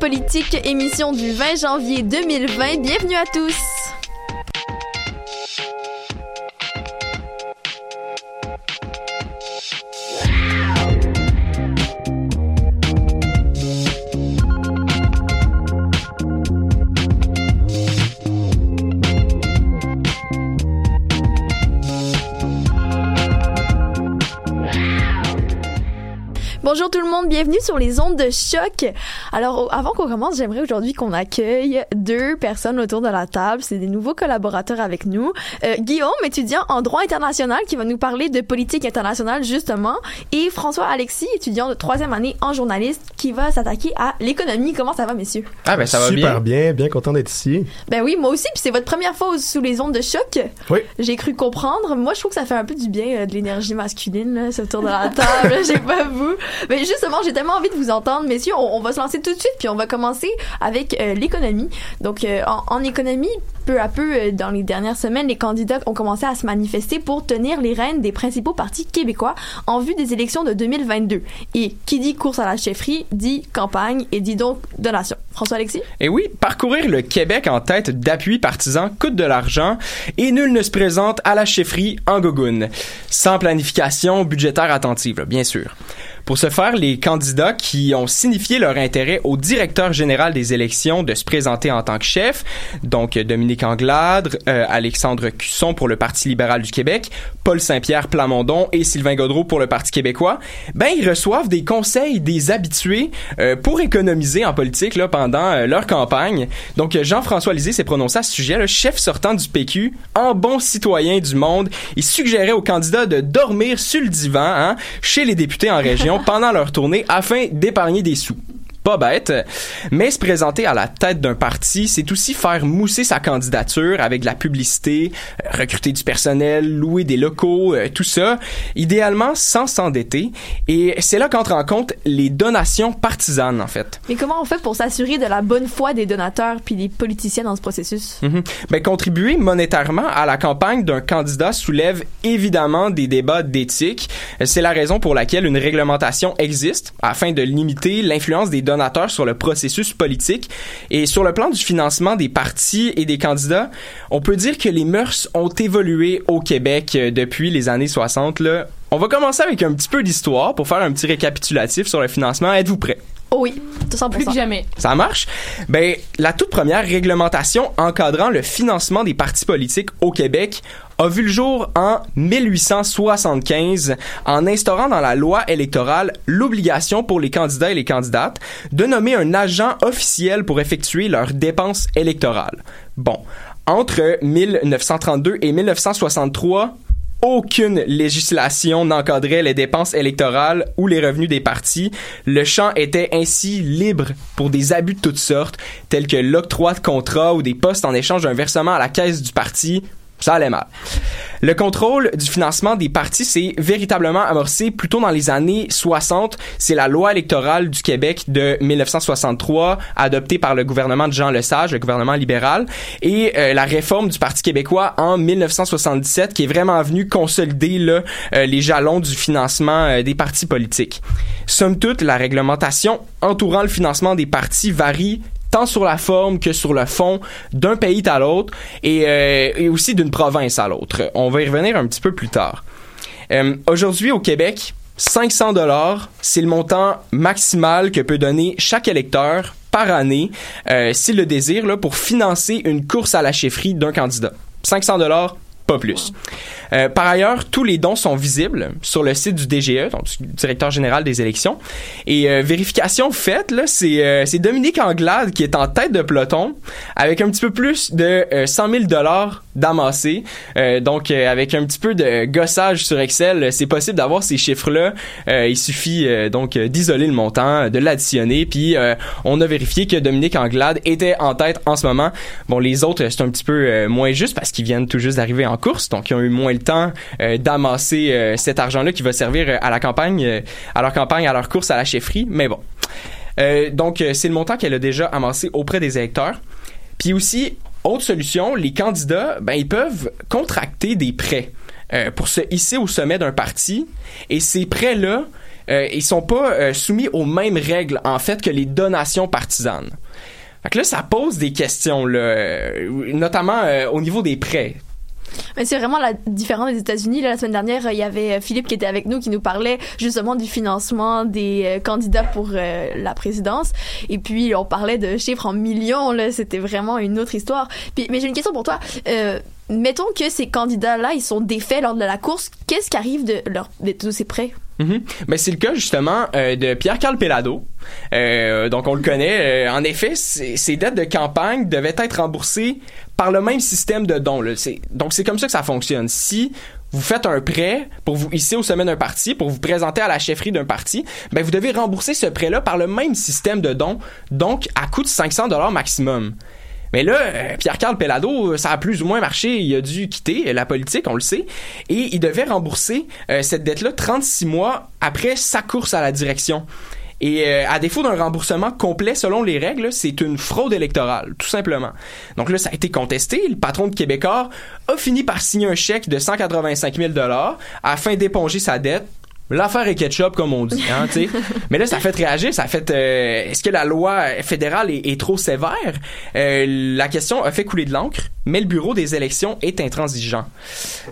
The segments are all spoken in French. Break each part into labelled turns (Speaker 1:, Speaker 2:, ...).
Speaker 1: Politique, émission du 20 janvier 2020. Bienvenue à tous. Bonjour tout le monde, bienvenue sur les ondes de choc. Alors, avant qu'on commence, j'aimerais aujourd'hui qu'on accueille deux personnes autour de la table. C'est des nouveaux collaborateurs avec nous. Euh, Guillaume, étudiant en droit international, qui va nous parler de politique internationale justement, et François Alexis, étudiant de troisième année en journaliste, qui va s'attaquer à l'économie. Comment ça va, messieurs?
Speaker 2: Ah ben ça va
Speaker 3: Super
Speaker 2: bien.
Speaker 3: bien, bien content d'être ici.
Speaker 1: Ben oui, moi aussi. Puis c'est votre première fois sous les ondes de choc.
Speaker 3: Oui.
Speaker 1: J'ai cru comprendre. Moi, je trouve que ça fait un peu du bien euh, de l'énergie masculine là, ce tour de la table. J'ai pas vous. Mais justement, j'ai tellement envie de vous entendre, messieurs. On, va se lancer tout de suite, puis on va commencer avec euh, l'économie. Donc, euh, en, économie, peu à peu, euh, dans les dernières semaines, les candidats ont commencé à se manifester pour tenir les rênes des principaux partis québécois en vue des élections de 2022. Et qui dit course à la chefferie dit campagne et dit donc donation. François Alexis?
Speaker 2: Et oui, parcourir le Québec en tête d'appui partisan coûte de l'argent et nul ne se présente à la chefferie en gogoune. Sans planification budgétaire attentive, là, bien sûr. Pour ce faire, les candidats qui ont signifié leur intérêt au directeur général des élections de se présenter en tant que chef, donc Dominique Anglade, euh, Alexandre Cusson pour le Parti libéral du Québec, Paul Saint-Pierre Plamondon et Sylvain Gaudreau pour le Parti québécois, ben ils reçoivent des conseils des habitués euh, pour économiser en politique là, pendant euh, leur campagne. Donc Jean-François Lisée s'est prononcé à ce sujet, le chef sortant du PQ, en bon citoyen du monde, il suggérait aux candidats de dormir sur le divan hein, chez les députés en région pendant leur tournée afin d'épargner des sous pas bête, mais se présenter à la tête d'un parti, c'est aussi faire mousser sa candidature avec de la publicité, euh, recruter du personnel, louer des locaux, euh, tout ça, idéalement sans s'endetter. Et c'est là qu'entrent en compte les donations partisanes, en fait.
Speaker 1: Mais comment on fait pour s'assurer de la bonne foi des donateurs puis des politiciens dans ce processus?
Speaker 2: Mhm. Ben, contribuer monétairement à la campagne d'un candidat soulève évidemment des débats d'éthique. C'est la raison pour laquelle une réglementation existe afin de limiter l'influence des donateurs sur le processus politique. Et sur le plan du financement des partis et des candidats, on peut dire que les mœurs ont évolué au Québec euh, depuis les années 60. Là. On va commencer avec un petit peu d'histoire pour faire un petit récapitulatif sur le financement. Êtes-vous prêts?
Speaker 1: Oh oui, 100%.
Speaker 4: Plus que jamais.
Speaker 2: Ça marche? Ben, la toute première réglementation encadrant le financement des partis politiques au Québec a vu le jour en 1875 en instaurant dans la loi électorale l'obligation pour les candidats et les candidates de nommer un agent officiel pour effectuer leurs dépenses électorales. Bon, entre 1932 et 1963, aucune législation n'encadrait les dépenses électorales ou les revenus des partis. Le champ était ainsi libre pour des abus de toutes sortes, tels que l'octroi de contrats ou des postes en échange d'un versement à la caisse du parti. Ça allait mal. Le contrôle du financement des partis s'est véritablement amorcé plutôt dans les années 60. C'est la loi électorale du Québec de 1963, adoptée par le gouvernement de Jean Lesage, le gouvernement libéral, et euh, la réforme du Parti québécois en 1977, qui est vraiment venue consolider euh, les jalons du financement euh, des partis politiques. Somme toute, la réglementation entourant le financement des partis varie tant sur la forme que sur le fond d'un pays à l'autre et, euh, et aussi d'une province à l'autre. On va y revenir un petit peu plus tard. Euh, Aujourd'hui au Québec, 500 dollars, c'est le montant maximal que peut donner chaque électeur par année euh, s'il le désire là, pour financer une course à la chefferie d'un candidat. 500 dollars pas plus. Euh, par ailleurs, tous les dons sont visibles sur le site du DGE, donc du directeur général des élections. Et euh, vérification faite, c'est euh, c'est Dominique Anglade qui est en tête de peloton avec un petit peu plus de euh, 100 000 dollars d'amasser. Euh, donc, euh, avec un petit peu de gossage sur Excel, c'est possible d'avoir ces chiffres-là. Euh, il suffit donc d'isoler le montant, de l'additionner, puis on a vérifié que Dominique Anglade était en tête en ce moment. Bon, les autres, c'est un petit peu moins juste parce qu'ils viennent tout juste d'arriver en course, donc ils ont eu moins le temps d'amasser cet argent-là qui va servir à la campagne, à leur campagne, à leur course à la chefferie. Mais bon. donc, c'est le montant qu'elle a déjà amassé auprès des électeurs. Puis aussi, autre solution, les candidats, ben, ils peuvent contracter des prêts euh, pour se hisser au sommet d'un parti. Et ces prêts-là, euh, ils sont pas euh, soumis aux mêmes règles, en fait, que les donations partisanes. Fait que là, ça pose des questions, euh, notamment au niveau des prêts.
Speaker 1: Mais c'est vraiment la différence des États-Unis. La semaine dernière, il y avait Philippe qui était avec nous qui nous parlait justement du financement des euh, candidats pour euh, la présidence. Et puis on parlait de chiffres en millions. Là, c'était vraiment une autre histoire. Puis, mais j'ai une question pour toi. Euh, mettons que ces candidats-là, ils sont défaits lors de la course. Qu'est-ce qui arrive de, tous ces prêts?
Speaker 2: Mm Ben, c'est le cas justement euh, de Pierre-Carl Pelado. Euh, donc on le connaît. Euh, en effet, ses dettes de campagne devaient être remboursées par le même système de dons. Donc c'est comme ça que ça fonctionne. Si vous faites un prêt pour vous ici au sommet d'un parti, pour vous présenter à la chefferie d'un parti, ben vous devez rembourser ce prêt-là par le même système de dons, donc à coût de 500 dollars maximum. Mais là, euh, Pierre-Carl Pellado, ça a plus ou moins marché. Il a dû quitter la politique, on le sait. Et il devait rembourser euh, cette dette-là 36 mois après sa course à la direction. Et euh, à défaut d'un remboursement complet selon les règles, c'est une fraude électorale, tout simplement. Donc là, ça a été contesté. Le patron de Québécois a fini par signer un chèque de 185 000 dollars afin d'éponger sa dette L'affaire est ketchup, comme on dit. Hein, Mais là, ça fait réagir. Ça fait. Euh, est-ce que la loi fédérale est, trop sévère? Euh, La question a fait couler de l'encre, mais le bureau des élections est intransigeant.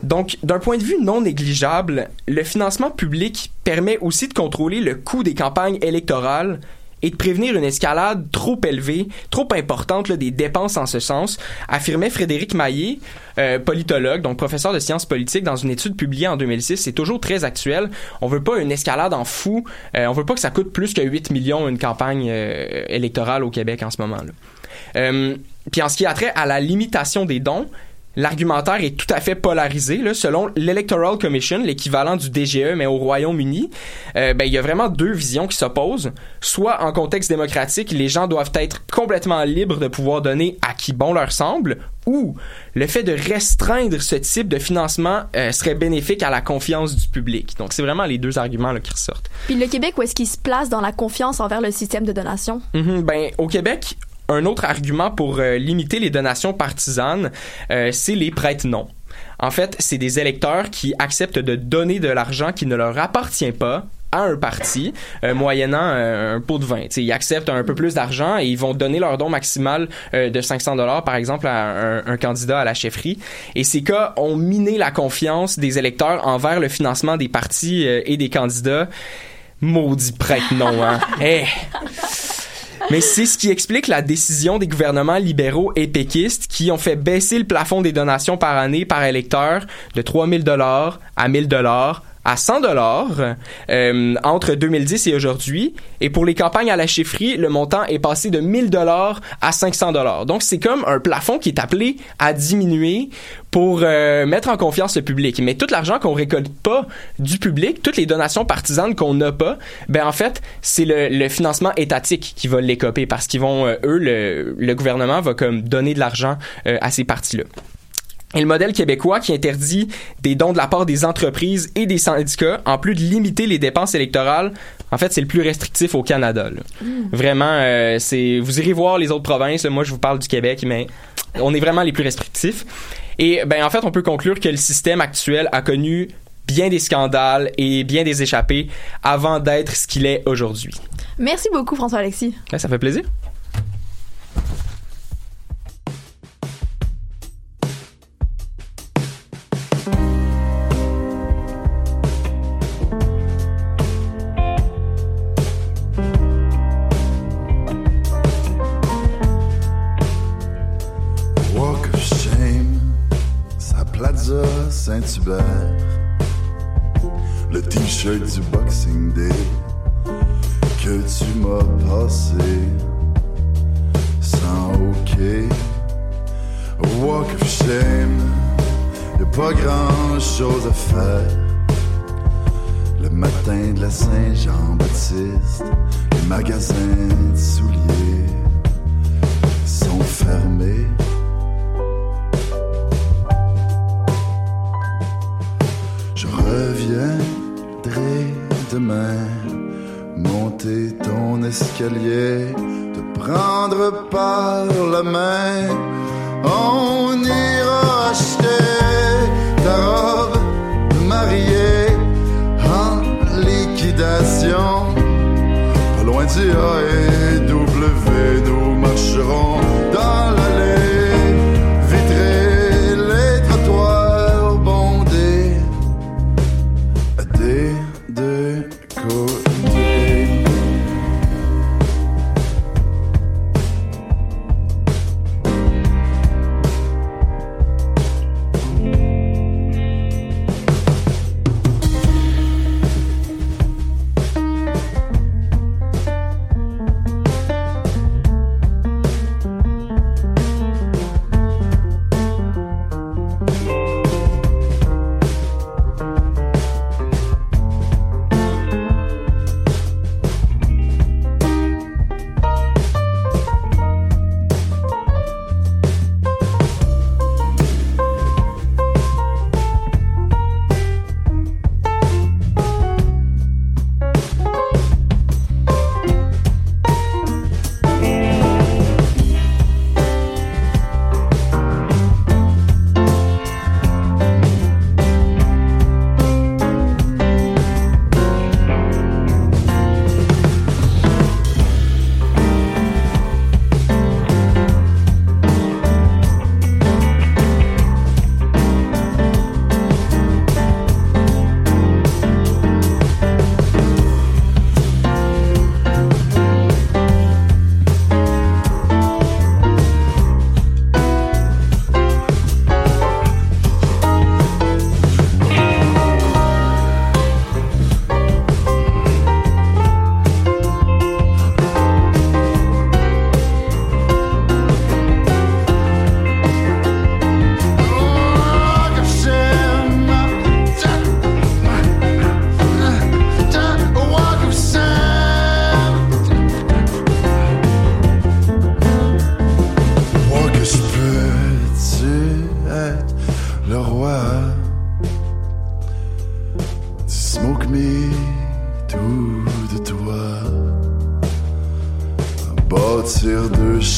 Speaker 2: Donc, d'un point de vue non négligeable, le financement public permet aussi de contrôler le coût des campagnes électorales et de prévenir une escalade trop élevée, trop importante des dépenses en ce sens, affirmait Frédéric Maillé, euh, politologue, donc professeur de sciences politiques, dans une étude publiée en 2006. C'est toujours très actuel. On veut pas une escalade en fou. Euh, on veut pas que ça coûte plus que 8 millions une campagne euh, électorale au Québec en ce moment. Là. puis en ce qui a trait à la limitation des dons, L'argumentaire est tout à fait polarisé. Là, selon l'Electoral Commission, l'équivalent du DGE, mais au Royaume-Uni, euh, ben, il y a vraiment deux visions qui s'opposent. Soit en contexte démocratique, les gens doivent être complètement libres de pouvoir donner à qui bon leur semble, ou le fait de restreindre ce type de financement euh, serait bénéfique à la confiance du public. Donc, c'est vraiment les deux arguments là, qui ressortent.
Speaker 1: Puis le Québec, où est-ce qu'il se place dans la confiance envers le système de donation?
Speaker 2: Mm ben, au Québec, un autre argument pour euh, limiter les donations partisanes, euh, c'est les prêtres non. En fait, c'est des électeurs qui acceptent de donner de l'argent qui ne leur appartient pas à un parti, euh, moyennant un pot de vin. ils acceptent un peu plus d'argent et ils vont donner leur don maximal de 500 dollars, par exemple, à un, candidat à la chefferie. Et ces cas ont miné la confiance des électeurs envers le financement des partis et des candidats. Maudit prêtre non, hein? Eh! Mais c'est ce qui explique la décision des gouvernements libéraux et péquistes qui ont fait baisser le plafond des donations par année par électeur de 3000 dollars à 1000 dollars à 100 dollars euh, entre 2010 et aujourd'hui. Et pour les campagnes à la chefferie, le montant est passé de 1000 dollars à 500 dollars. Donc c'est comme un plafond qui est appelé à diminuer pour euh, mettre en confiance le public. Mais tout l'argent qu'on récolte pas du public, toutes les donations partisanes qu'on n'a pas, ben en fait c'est le, financement étatique qui va l'écoper parce qu'ils vont euh, eux le, le, gouvernement va comme donner de l'argent à ces partis là. Et le modèle québécois qui interdit des dons de la part des entreprises et des syndicats, en plus de limiter les dépenses électorales, en fait, c'est le plus restrictif au Canada. Mm. Vraiment, euh, c'est vous irez voir les autres provinces. moi, je vous parle du Québec, mais on est vraiment les plus restrictifs. Et ben, en fait, on peut conclure que le système actuel a connu bien des scandales et bien des échappées avant d'être ce qu'il est aujourd'hui.
Speaker 1: Merci beaucoup, François-Alexis.
Speaker 2: ça fait plaisir.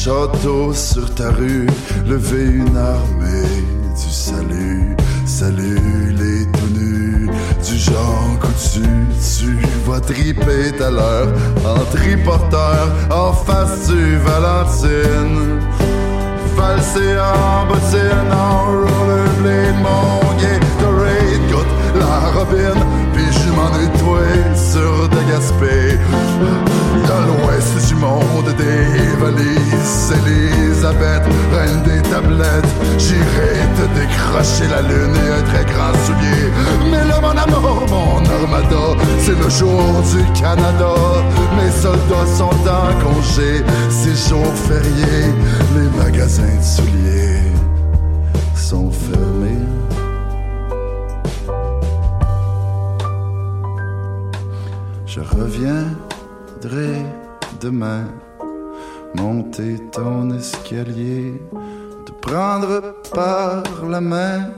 Speaker 3: Deux châteaux sur ta rue Lever une armée du salut. Salut les nus Du genre coutu Tu vas triper ta l'heure En triporteur En face du Valentine. Valser en bottine, en rollerblade, mon Gatorade goûte la robine, puis je m'en sur de Gaspé. Dans l'ouest du monde des valises, Elisabeth, reine des tablettes, j'irai te décrocher la lune et un très grand soulier. Mais là, mon amour, mon armada, c'est le jour du Canada. Mes soldats sont en congé, c'est jour férié, les magasins de souliers sont fermés. Je demain monter ton escalier, te prendre par la main.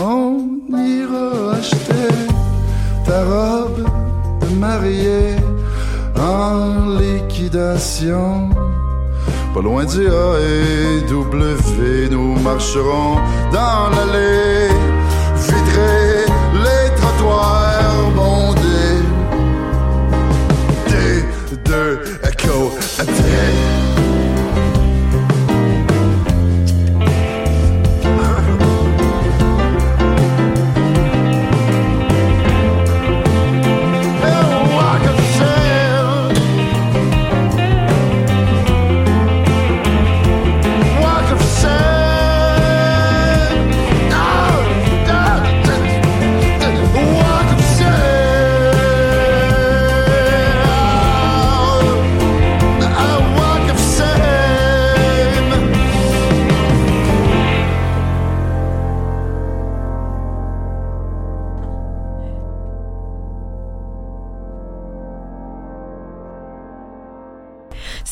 Speaker 3: On ira acheter ta robe de mariée en liquidation. Pas loin du A et W, nous marcherons dans l'allée côtés. Walk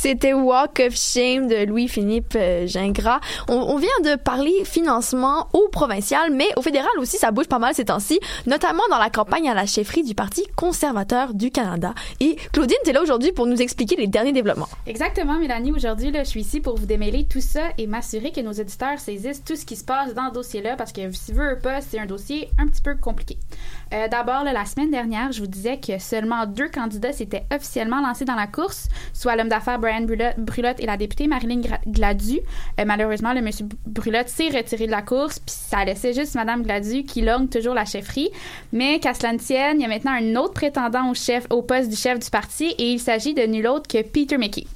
Speaker 1: C'était Walk of Shame de Louis-Philippe euh, Gingras. On, vient de parler financement au provincial, mais au fédéral aussi, ça bouge pas mal ces temps-ci, notamment dans la campagne à la chefferie du Parti conservateur du Canada. Et Claudine, t'es là aujourd'hui pour nous expliquer les derniers développements.
Speaker 4: Exactement, Mélanie. Aujourd'hui, je suis ici pour vous démêler tout ça et m'assurer que nos éditeurs saisissent tout ce qui se passe dans ce dossier-là parce que, si vous voulez pas, c'est un dossier un petit peu compliqué. Euh, D'abord, la semaine dernière, je vous disais que seulement deux candidats s'étaient officiellement lancés dans la course, soit l'homme d'affaires Brian Brulotte, Brulotte et la députée Marilyn Gladu. Euh, malheureusement, le monsieur Brulotte s'est retiré de la course, puis ça laissait juste Madame Gladu qui longue toujours la chefferie. Mais qu'à cela ne tienne, il y a maintenant un autre prétendant au chef, au poste du chef du parti, et il s'agit de nul autre que Peter McKay.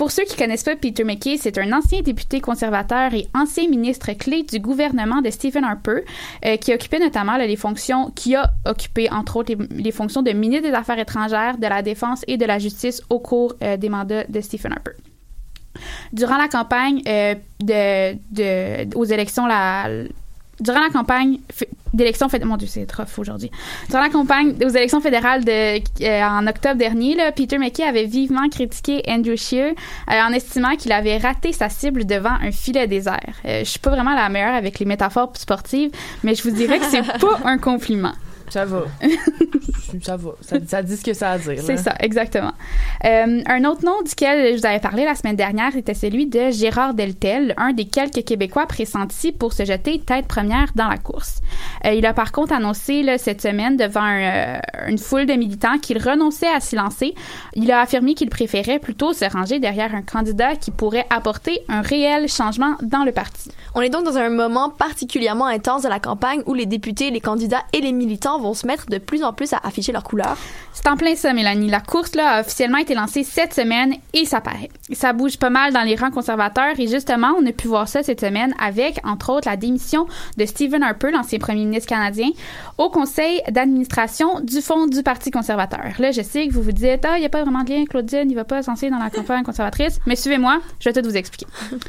Speaker 4: Pour ceux qui connaissent pas Peter McKay, c'est un ancien député conservateur et ancien ministre clé du gouvernement de Stephen Harper, euh, qui occupait notamment les fonctions, qui a occupé entre autres les, fonctions de ministre des Affaires étrangères, de la Défense et de la Justice au cours euh, des mandats de Stephen Harper. Durant la campagne euh, aux élections, la, durant la campagne d'élections fédérales, mon Dieu, c'est rough aujourd'hui. Durant la campagne aux élections fédérales de, euh, en octobre dernier, là, Peter McKay avait vivement critiqué Andrew Scheer euh, en estimant qu'il avait raté sa cible devant un filet désert. Euh, je suis pas vraiment la meilleure avec les métaphores sportives, mais je vous dirais que c'est pas un compliment.
Speaker 5: Ça va. ça va. Ça, ça dit ce que ça a à dire.
Speaker 4: C'est ça, exactement. Euh, un autre nom duquel je vous avais parlé la semaine dernière était celui de Gérard Deltel, un des quelques Québécois pressentis pour se jeter tête première dans la course. Euh, il a par contre annoncé là, cette semaine devant un, euh, une foule de militants qu'il renonçait à s'y lancer. Il a affirmé qu'il préférait plutôt se ranger derrière un candidat qui pourrait apporter un réel changement dans le parti.
Speaker 1: On est donc dans un moment particulièrement intense de la campagne où les députés, les candidats et les militants vont se mettre de plus en plus à afficher leurs couleurs.
Speaker 4: C'est en plein ça, Mélanie. La course là, a officiellement été lancée cette semaine et ça paraît. Ça bouge pas mal dans les rangs conservateurs et justement, on a pu voir ça cette semaine avec, entre autres, la démission de Stephen Harper, l'ancien premier ministre canadien, au conseil d'administration du Fonds du Parti conservateur. Là, je sais que vous vous dites, ah, il n'y a pas vraiment de lien, Claudine, il va pas se lancer dans la campagne conservatrice, mais suivez-moi, je vais tout vous expliquer.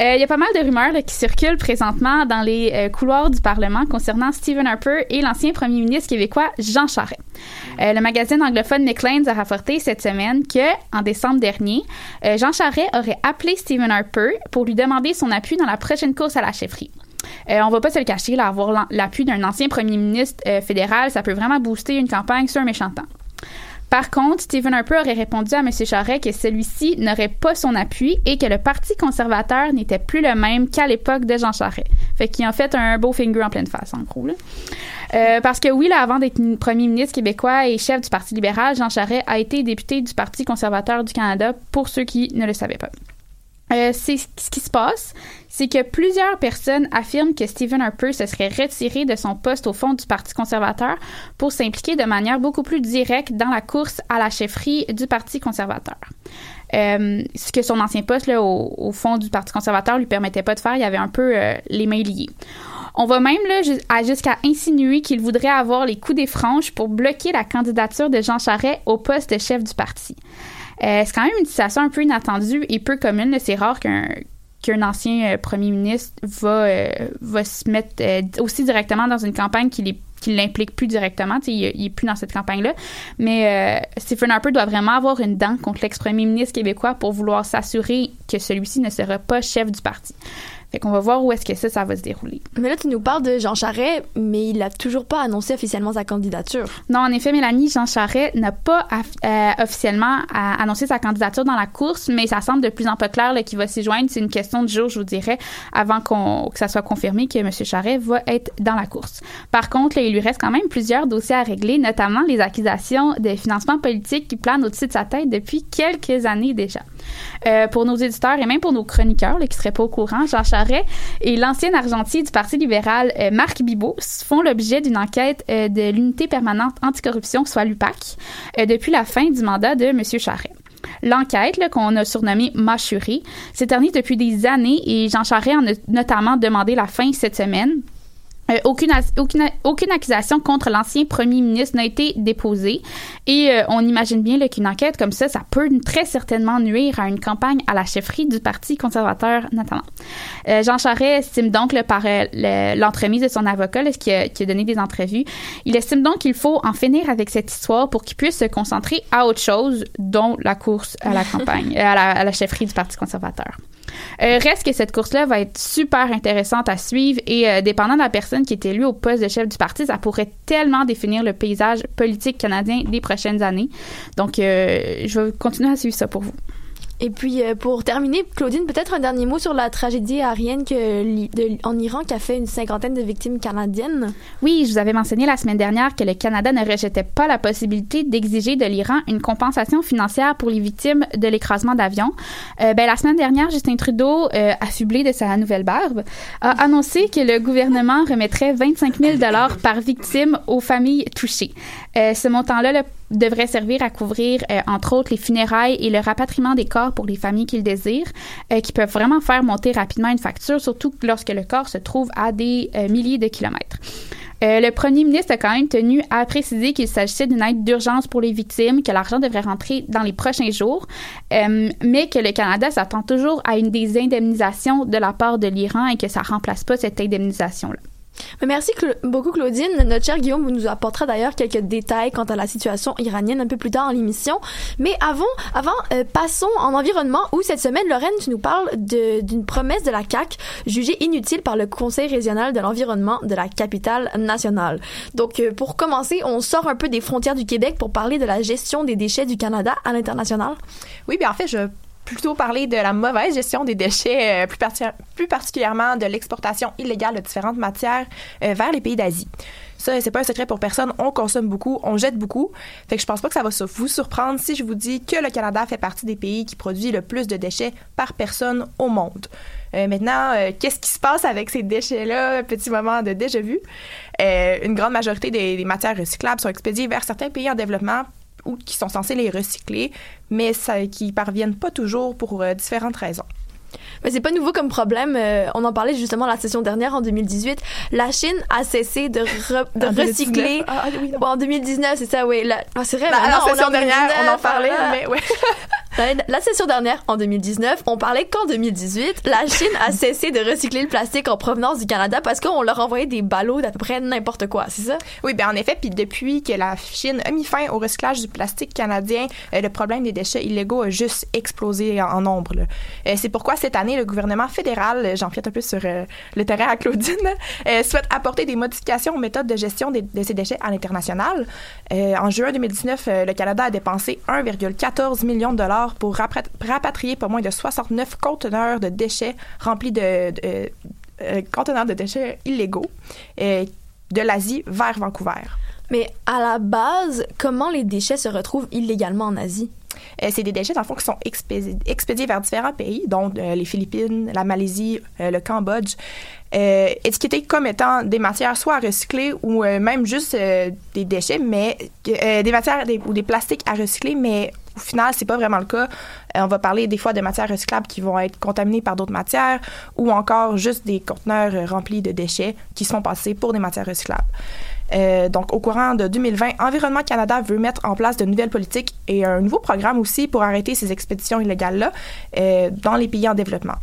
Speaker 4: Euh, Il y a pas mal de rumeurs là, qui circulent présentement dans les euh, couloirs du Parlement concernant Stephen Harper et l'ancien premier ministre québécois Jean Charest. Euh, le magazine anglophone Maclean's a rapporté cette semaine que, en décembre dernier, euh, Jean Charest aurait appelé Stephen Harper pour lui demander son appui dans la prochaine course à la chefferie. Euh, on va pas se le cacher, avoir l'appui d'un ancien premier ministre euh, fédéral, ça peut vraiment booster une campagne sur un méchant temps. Par contre, Stephen Harper aurait répondu à M. Charest que celui-ci n'aurait pas son appui et que le Parti conservateur n'était plus le même qu'à l'époque de Jean Charest. Fait qu'ils ont fait un beau finger en pleine face, en gros. Euh, parce que oui, là, avant d'être mi- premier ministre québécois et chef du Parti libéral, Jean Charest a été député du Parti conservateur du Canada, pour ceux qui ne le savaient pas. Euh, ce qui se passe, c'est que plusieurs personnes affirment que Stephen Harper se serait retiré de son poste au fond du Parti conservateur pour s'impliquer de manière beaucoup plus directe dans la course à la chefferie du Parti conservateur. Euh, ce que son ancien poste au, fond du Parti conservateur lui permettait pas de faire, il avait un peu euh, les mains liées. On va même là, jusqu'à insinuer qu'il voudrait avoir les coups des franges pour bloquer la candidature de Jean Charest au poste de chef du parti. Euh, c'est quand même une situation un peu inattendue et peu commune. C'est rare qu'un qu'un ancien premier ministre va, va se mettre aussi directement dans une campagne qui les qui l'implique plus directement, il, est- il est plus dans cette campagne-là. Mais euh, Stephen Harper doit vraiment avoir une dent contre l'ex-premier ministre québécois pour vouloir s'assurer que celui-ci ne sera pas chef du parti. Fait qu'on va voir où est-ce que ça, ça va se dérouler.
Speaker 1: Mais là, tu nous parles de Jean Charest, mais il a toujours pas annoncé officiellement sa candidature.
Speaker 4: Non, en effet, Mélanie, Jean Charest n'a pas euh, officiellement euh, annoncé sa candidature dans la course, mais ça semble de plus en plus clair qu'il va s'y joindre. C'est une question de jour, je vous dirais, avant qu'on, que ça soit confirmé que M. Charest va être dans la course. Par contre, là, il lui reste quand même plusieurs dossiers à régler, notamment les accusations de financement politique qui planent au-dessus de sa tête depuis quelques années déjà. Euh, pour nos éditeurs et même pour nos chroniqueurs là, qui seraient pas au courant, Jean Charest et l'ancien argentier du Parti libéral euh, Marc Bibot font l'objet d'une enquête euh, de l'unité permanente anticorruption, soit l'UPAC, euh, depuis la fin du mandat de M. Charest. L'enquête, qu'on a surnommée Mâchurée, s'éternise depuis des années et Jean Charest en a notamment demandé la fin cette semaine. Euh, aucune, aucune, aucune accusation contre l'ancien premier ministre n'a été déposée. Et euh, on imagine bien qu'une enquête comme ça, ça peut très certainement nuire à une campagne à la chefferie du Parti conservateur notamment. Euh, Jean Charest estime donc là, par le- l'entremise de son avocat là, qui, a, qui a donné des entrevues, il estime donc qu'il faut en finir avec cette histoire pour qu'il puisse se concentrer à autre chose, dont la course à la campagne, à la, à la chefferie du Parti conservateur. Euh, reste que cette course-là va être super intéressante à suivre et euh, dépendant de la personne qui est élue au poste de chef du parti, ça pourrait tellement définir le paysage politique canadien des prochaines années. Donc, euh, je vais continuer à suivre ça pour vous.
Speaker 1: Et puis, euh, pour terminer, Claudine, peut-être un dernier mot sur la tragédie aérienne en Iran qui a fait une cinquantaine de victimes canadiennes.
Speaker 4: Oui, je vous avais mentionné la semaine dernière que le Canada ne rejetait pas la possibilité d'exiger de l'Iran une compensation financière pour les victimes de l'écrasement d'avions. Euh, ben, la semaine dernière, Justin Trudeau, euh, affublé de sa nouvelle barbe, a annoncé que le gouvernement remettrait 25 000 par victime aux familles touchées. Euh, ce montant-là là, devrait servir à couvrir, euh, entre autres, les funérailles et le rapatriement des corps pour les familles qui le désirent, euh, qui peuvent vraiment faire monter rapidement une facture, surtout lorsque le corps se trouve à des euh, milliers de kilomètres. Euh, le premier ministre a quand même tenu à préciser qu'il s'agissait d'une aide d'urgence pour les victimes, que l'argent devrait rentrer dans les prochains jours, mais que le Canada s'attend toujours à une des indemnisations de la part de l'Iran et que ça remplace pas cette indemnisation-là.
Speaker 1: Merci beaucoup, Claudine. Notre cher Guillaume nous apportera d'ailleurs quelques détails quant à la situation iranienne un peu plus tard dans l'émission. Mais avant, avant euh, passons en environnement où cette semaine, Lorraine, tu nous parles d'une promesse de la CAQ jugée inutile par le Conseil régional de l'environnement de la capitale nationale. Donc, euh, pour commencer, on sort un peu des frontières du Québec pour parler de la gestion des déchets du Canada à l'international.
Speaker 6: Oui, bien en fait, je plutôt parler de la mauvaise gestion des déchets, euh, plus, parti- plus particulièrement de l'exportation illégale de différentes matières euh, vers les pays d'Asie. Ça, c'est pas un secret pour personne. On consomme beaucoup, on jette beaucoup. Fait que je pense pas que ça va vous surprendre si je vous dis que le Canada fait partie des pays qui produit le plus de déchets par personne au monde. Euh, maintenant, qu'est-ce qui se passe avec ces déchets-là? Petit moment de déjà vu. Une grande majorité des, des matières recyclables sont expédiées vers certains pays en développement ou qui sont censés les recycler, mais ça, qui parviennent pas toujours pour euh, différentes raisons.
Speaker 1: Mais c'est pas nouveau comme problème. Euh, on en parlait justement la session dernière en 2018. La Chine a cessé de, re- de
Speaker 6: En
Speaker 1: recycler.
Speaker 6: 2019. Ah, ah, oui,
Speaker 1: Bon, en 2019, c'est ça, oui. La... Ah, c'est vrai.
Speaker 6: La,
Speaker 1: maintenant,
Speaker 6: la session dernière, on en
Speaker 1: 2019,
Speaker 6: parlait,
Speaker 1: ah,
Speaker 6: mais ouais.
Speaker 1: La, la session dernière, en 2019, on parlait qu'en 2018, la Chine a cessé de recycler le plastique en provenance du Canada parce qu'on leur envoyait des ballots d'à peu près n'importe quoi, c'est ça?
Speaker 6: Oui, bien en effet, puis depuis que la Chine a mis fin au recyclage du plastique canadien, euh, le problème des déchets illégaux a juste explosé en, en nombre. Euh, c'est pourquoi cette année, le gouvernement fédéral, j'empiète un peu sur euh, le terrain à Claudine, euh, souhaite apporter des modifications aux méthodes de gestion de ces déchets à l'international. Euh, en juin 2019, euh, le Canada a dépensé 1,14 million de dollars pour rapatrier pas moins de 69 conteneurs de déchets remplis de, de- conteneurs de déchets illégaux de l'Asie vers Vancouver.
Speaker 1: Mais à la base, comment les déchets se retrouvent illégalement en Asie?
Speaker 6: Euh, c'est des déchets, dans le fond, qui sont expédiés, vers différents pays, dont euh, les Philippines, la Malaisie, euh, le Cambodge, euh, étiquetés comme étant des matières soit à recycler ou même juste des déchets, mais des matières ou des plastiques à recycler, mais au final, c'est pas vraiment le cas. On va parler des fois de matières recyclables qui vont être contaminées par d'autres matières ou encore juste des conteneurs remplis de déchets qui se font passer pour des matières recyclables. Euh, donc, au courant de 2020, Environnement Canada veut mettre en place de nouvelles politiques et un nouveau programme aussi pour arrêter ces expéditions illégales-là euh, dans les pays en développement.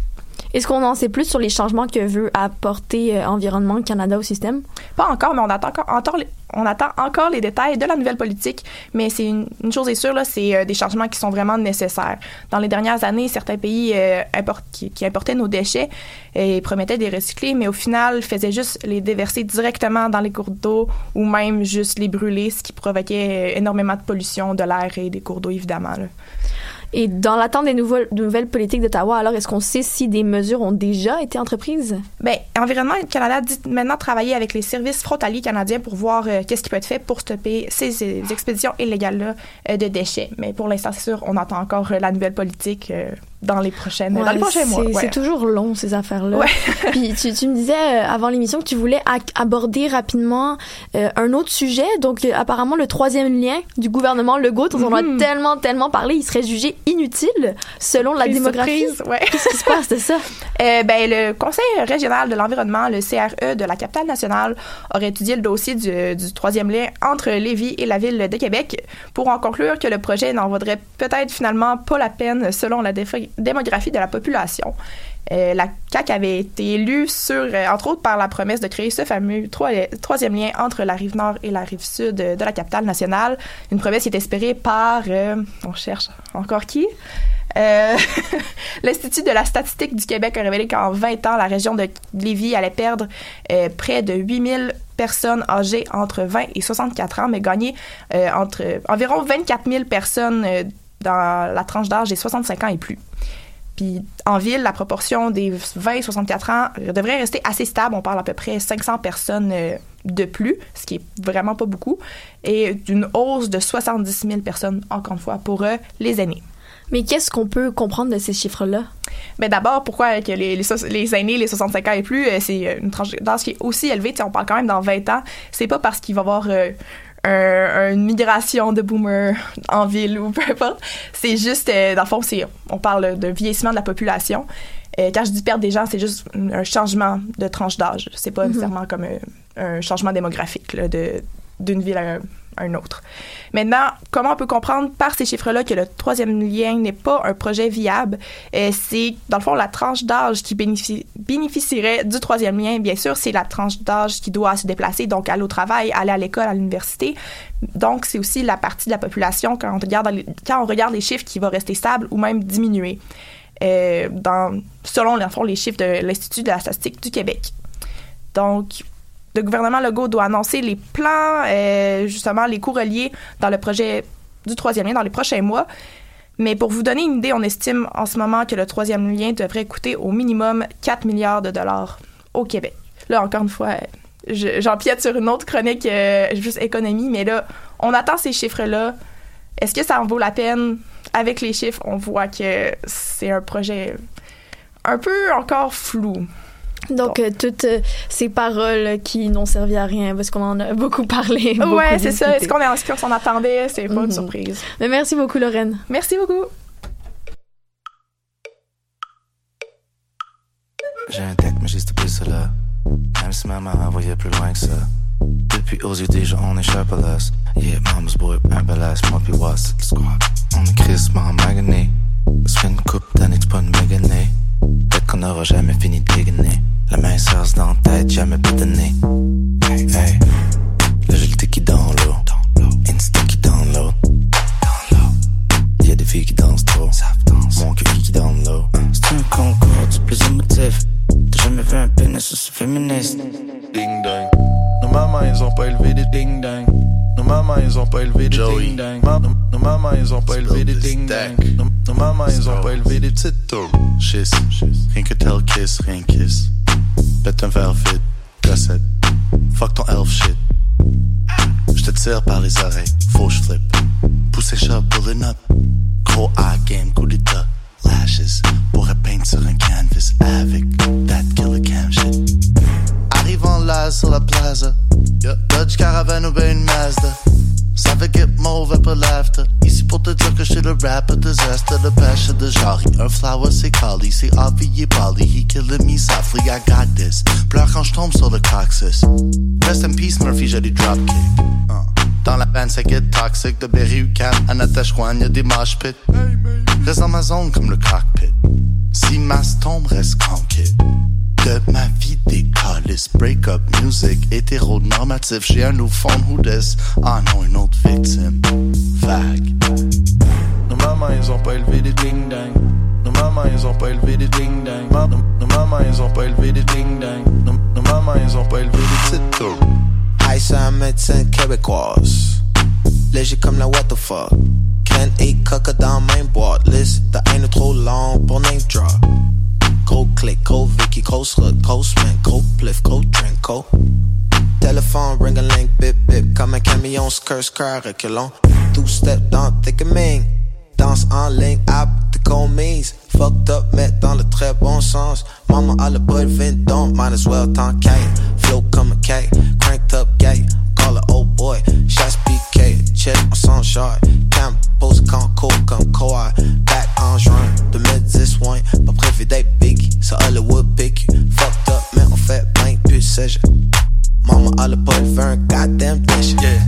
Speaker 1: Est-ce qu'on en sait plus sur les changements que veut apporter euh, Environnement Canada au système?
Speaker 6: Pas encore, mais on attend encore, les- on attend encore les détails de la nouvelle politique. Mais c'est une, chose est sûre, c'est euh, des changements qui sont vraiment nécessaires. Dans les dernières années, certains pays euh, qui, importaient nos déchets et promettaient de les recycler, mais au final faisaient juste les déverser directement dans les cours d'eau ou même juste les brûler, ce qui provoquait énormément de pollution de l'air et des cours d'eau, évidemment.
Speaker 1: Et dans l'attente des nouvelles, de nouvelles politiques d'Ottawa, alors est-ce qu'on sait si des mesures ont déjà été entreprises?
Speaker 6: Bien, Environnement Canada dit maintenant travailler avec les services frontaliers canadiens pour voir euh, qu'est-ce qui peut être fait pour stopper ces, expéditions illégales-là euh, de déchets. Mais pour l'instant, c'est sûr, on attend encore euh, la nouvelle politique. Dans les prochaines, dans
Speaker 1: Ouais,
Speaker 6: les prochains mois.
Speaker 1: c'est-
Speaker 6: ouais.
Speaker 1: C'est toujours long, ces affaires-là.
Speaker 6: Ouais.
Speaker 1: Puis tu, tu me disais euh, avant l'émission que tu voulais aborder rapidement euh, un autre sujet. Donc, euh, apparemment, le troisième lien du gouvernement Legault, dont on a
Speaker 6: Mhm.
Speaker 1: tellement, tellement parlé, il serait jugé inutile selon la démographie. Qu'est-ce qui se passe de ça?
Speaker 6: Ben, le Conseil régional de l'environnement, le CRE de la capitale nationale, aurait étudié le dossier du, du troisième lien entre Lévis et la ville de Québec pour en conclure que le projet n'en vaudrait peut-être finalement pas la peine selon la déf- démographie de la population. Euh, la CAQ avait été élue sur, euh, entre autres, par la promesse de créer ce fameux troi- troisième lien entre la rive nord et la rive sud de, la capitale nationale. Une promesse qui est espérée par, euh, on cherche encore qui? L'Institut de la statistique du Québec a révélé qu'en 20 ans, la région de Lévis allait perdre près de 8000 personnes âgées entre 20 et 64 ans, mais gagner entre environ 24 000 personnes dans la tranche d'âge des 65 ans et plus. Puis en ville, la proportion des 20-64 ans devrait rester assez stable. On parle à peu près 500 personnes euh, de plus, ce qui est vraiment pas beaucoup, et d'une hausse de 70 000 personnes, encore une fois, pour euh, les aînés.
Speaker 1: Mais qu'est-ce qu'on peut comprendre de ces chiffres-là?
Speaker 6: Mais d'abord, pourquoi que les, les, aînés, les 65 ans et plus, euh, c'est une tranche d'âge qui est aussi élevée. On parle quand même dans 20 ans. C'est pas parce qu'il va y avoir euh, un- une migration de boomers en ville ou peu importe. C'est juste, euh, dans le fond, c'est, on parle de vieillissement de la population. Euh, quand je dis perdre des gens, c'est juste un changement de tranche d'âge. C'est pas nécessairement comme euh, un changement démographique là, de, d'une ville à un, autre. Maintenant, comment on peut comprendre par ces chiffres-là que le troisième lien n'est pas un projet viable? Euh, c'est, dans le fond, la tranche d'âge qui bénéficie- bénéficierait du troisième lien. Bien sûr, c'est la tranche d'âge qui doit se déplacer, donc aller au travail, aller à l'école, à l'université. Donc, c'est aussi la partie de la population, quand on regarde les, quand on regarde les chiffres, qui va rester stable ou même diminuer. Euh, selon, dans le fond, les chiffres de l'Institut de la statistique du Québec. Donc, le gouvernement Legault doit annoncer les plans, euh, justement, les coûts reliés dans le projet du troisième lien dans les prochains mois. Mais pour vous donner une idée, on estime en ce moment que le troisième lien devrait coûter au minimum 4 milliards de dollars au Québec. Là, encore une fois, je- j'empiète sur une autre chronique, euh, juste économie, mais là, on attend ces chiffres-là. Est-ce que ça en vaut la peine? Avec les chiffres, on voit que c'est un projet un peu encore flou.
Speaker 1: Donc, euh, toutes euh, ces paroles qui n'ont servi à rien, parce qu'on en a beaucoup parlé. beaucoup
Speaker 6: ouais, c'est ça. Est-ce qu'on est est-ce qu'on s'en attendait? C'est pas
Speaker 1: Mhm.
Speaker 6: une surprise.
Speaker 1: Mais merci beaucoup, Lorraine.
Speaker 6: Merci beaucoup.
Speaker 7: J'ai un deck, mais juste plus cela. Même si maman voyait plus loin que ça. Depuis aux yeux des gens, on échappe à l'as. Yeah, mama's boy, un balasse, moi pis what, c'est le squad. On est crissement magané. Ça fait une coupe d'années, c'est pas une méganée. Peut-être qu'on aura jamais fini de dégainer. La main serre dans la tête, jamais pétonné. Hey, hey. L'agilité qui dans l'eau. Insta qui download. Y'a des filles qui dansent trop. Mon QI qui download. C'est un concours du plus émotif. T'as jamais vu un pénis aussi féministe.
Speaker 8: Ding dang. Nos mamans, ils ont pas élevé des ding dang. Nos mamans, ils ont pas élevé des ding dang. Ma- Nos, mamans, ils ont pas élevé des ding dang. Nos, nos mamans, ils ont pas élevé des petites tours.
Speaker 9: Chiss, rien que tel kiss, rien kiss. Pète un verre vide, gossette. Fuck ton elf shit. Je te tire par les oreilles, faut que je flippe. De genre. Un flower c'est Kali, c'est et Bali. He killing me softly, I got this. Pleure quand je tombe sur le coccyx. Rest in peace Murphy, j'ai du dropkick. Uh. Dans la band, ça get toxic. De Berry Ucan à Natashwan, y'a des mosh pits. Reste dans ma zone comme le cockpit. Si ma tombe reste tranquille. De ma vie des calices, break up music, hétéronormatif. J'ai un nouveau phone, who this? Ah non, une autre victime. Vague.
Speaker 8: Nos mamans, ils ont pas élevé des ding dang. Nos mamans, pas élevé des ding dang. Ma- Nos, pas élevé des ding dang. Nos, nos mamans, ils ont pas élevé
Speaker 10: comme la what the fuck. Ken et coca dans même boîte. Liste de haine trop long pour name drop. Gros click, gros Vicky, grosse route, grosse main, gros pliff, gros drink, gros. Téléphone ring a link, bip bip, comme camion, skr skr, reculons. Two step dans thick and ming. Danse en ligne, app de commise. Fucked up, mais dans le très bon sens. Mama à le boy vent don't might as well qu'à Flow comme un K, cranked up gay. Call it old boy, shots PK, check on son shot. Camp pose cool comme Kawhi. Back en juin 2010, ouais. Pas prévu d'être biggie, ça Hollywood pick you. Fucked up, mais on fait plein de puces. Mama à le boy goddamn dish.
Speaker 8: Yeah.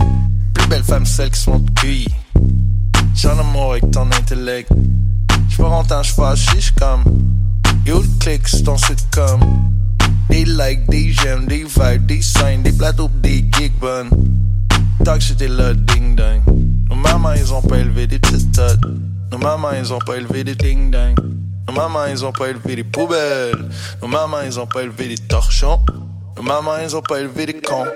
Speaker 8: Plus belle femme, celle qui se montre cuit. J'en amour avec ton intellect. J'pars en temps, j'fâché, j'suis comme. Yo, le click, c'est ton sitcom. Des likes, des j'aime, des vibes, des signs, des plateaux, des gigs bonnes. Tant que j'étais là, ding dang. Nos mamans, ils ont pas élevé des petites tots. Nos mamans, ils ont pas élevé des ding dang. Nos mamans, ils ont pas élevé des poubelles. Nos mamans, ils ont pas élevé des torchons. Nos mamans, ils ont pas élevé des cons.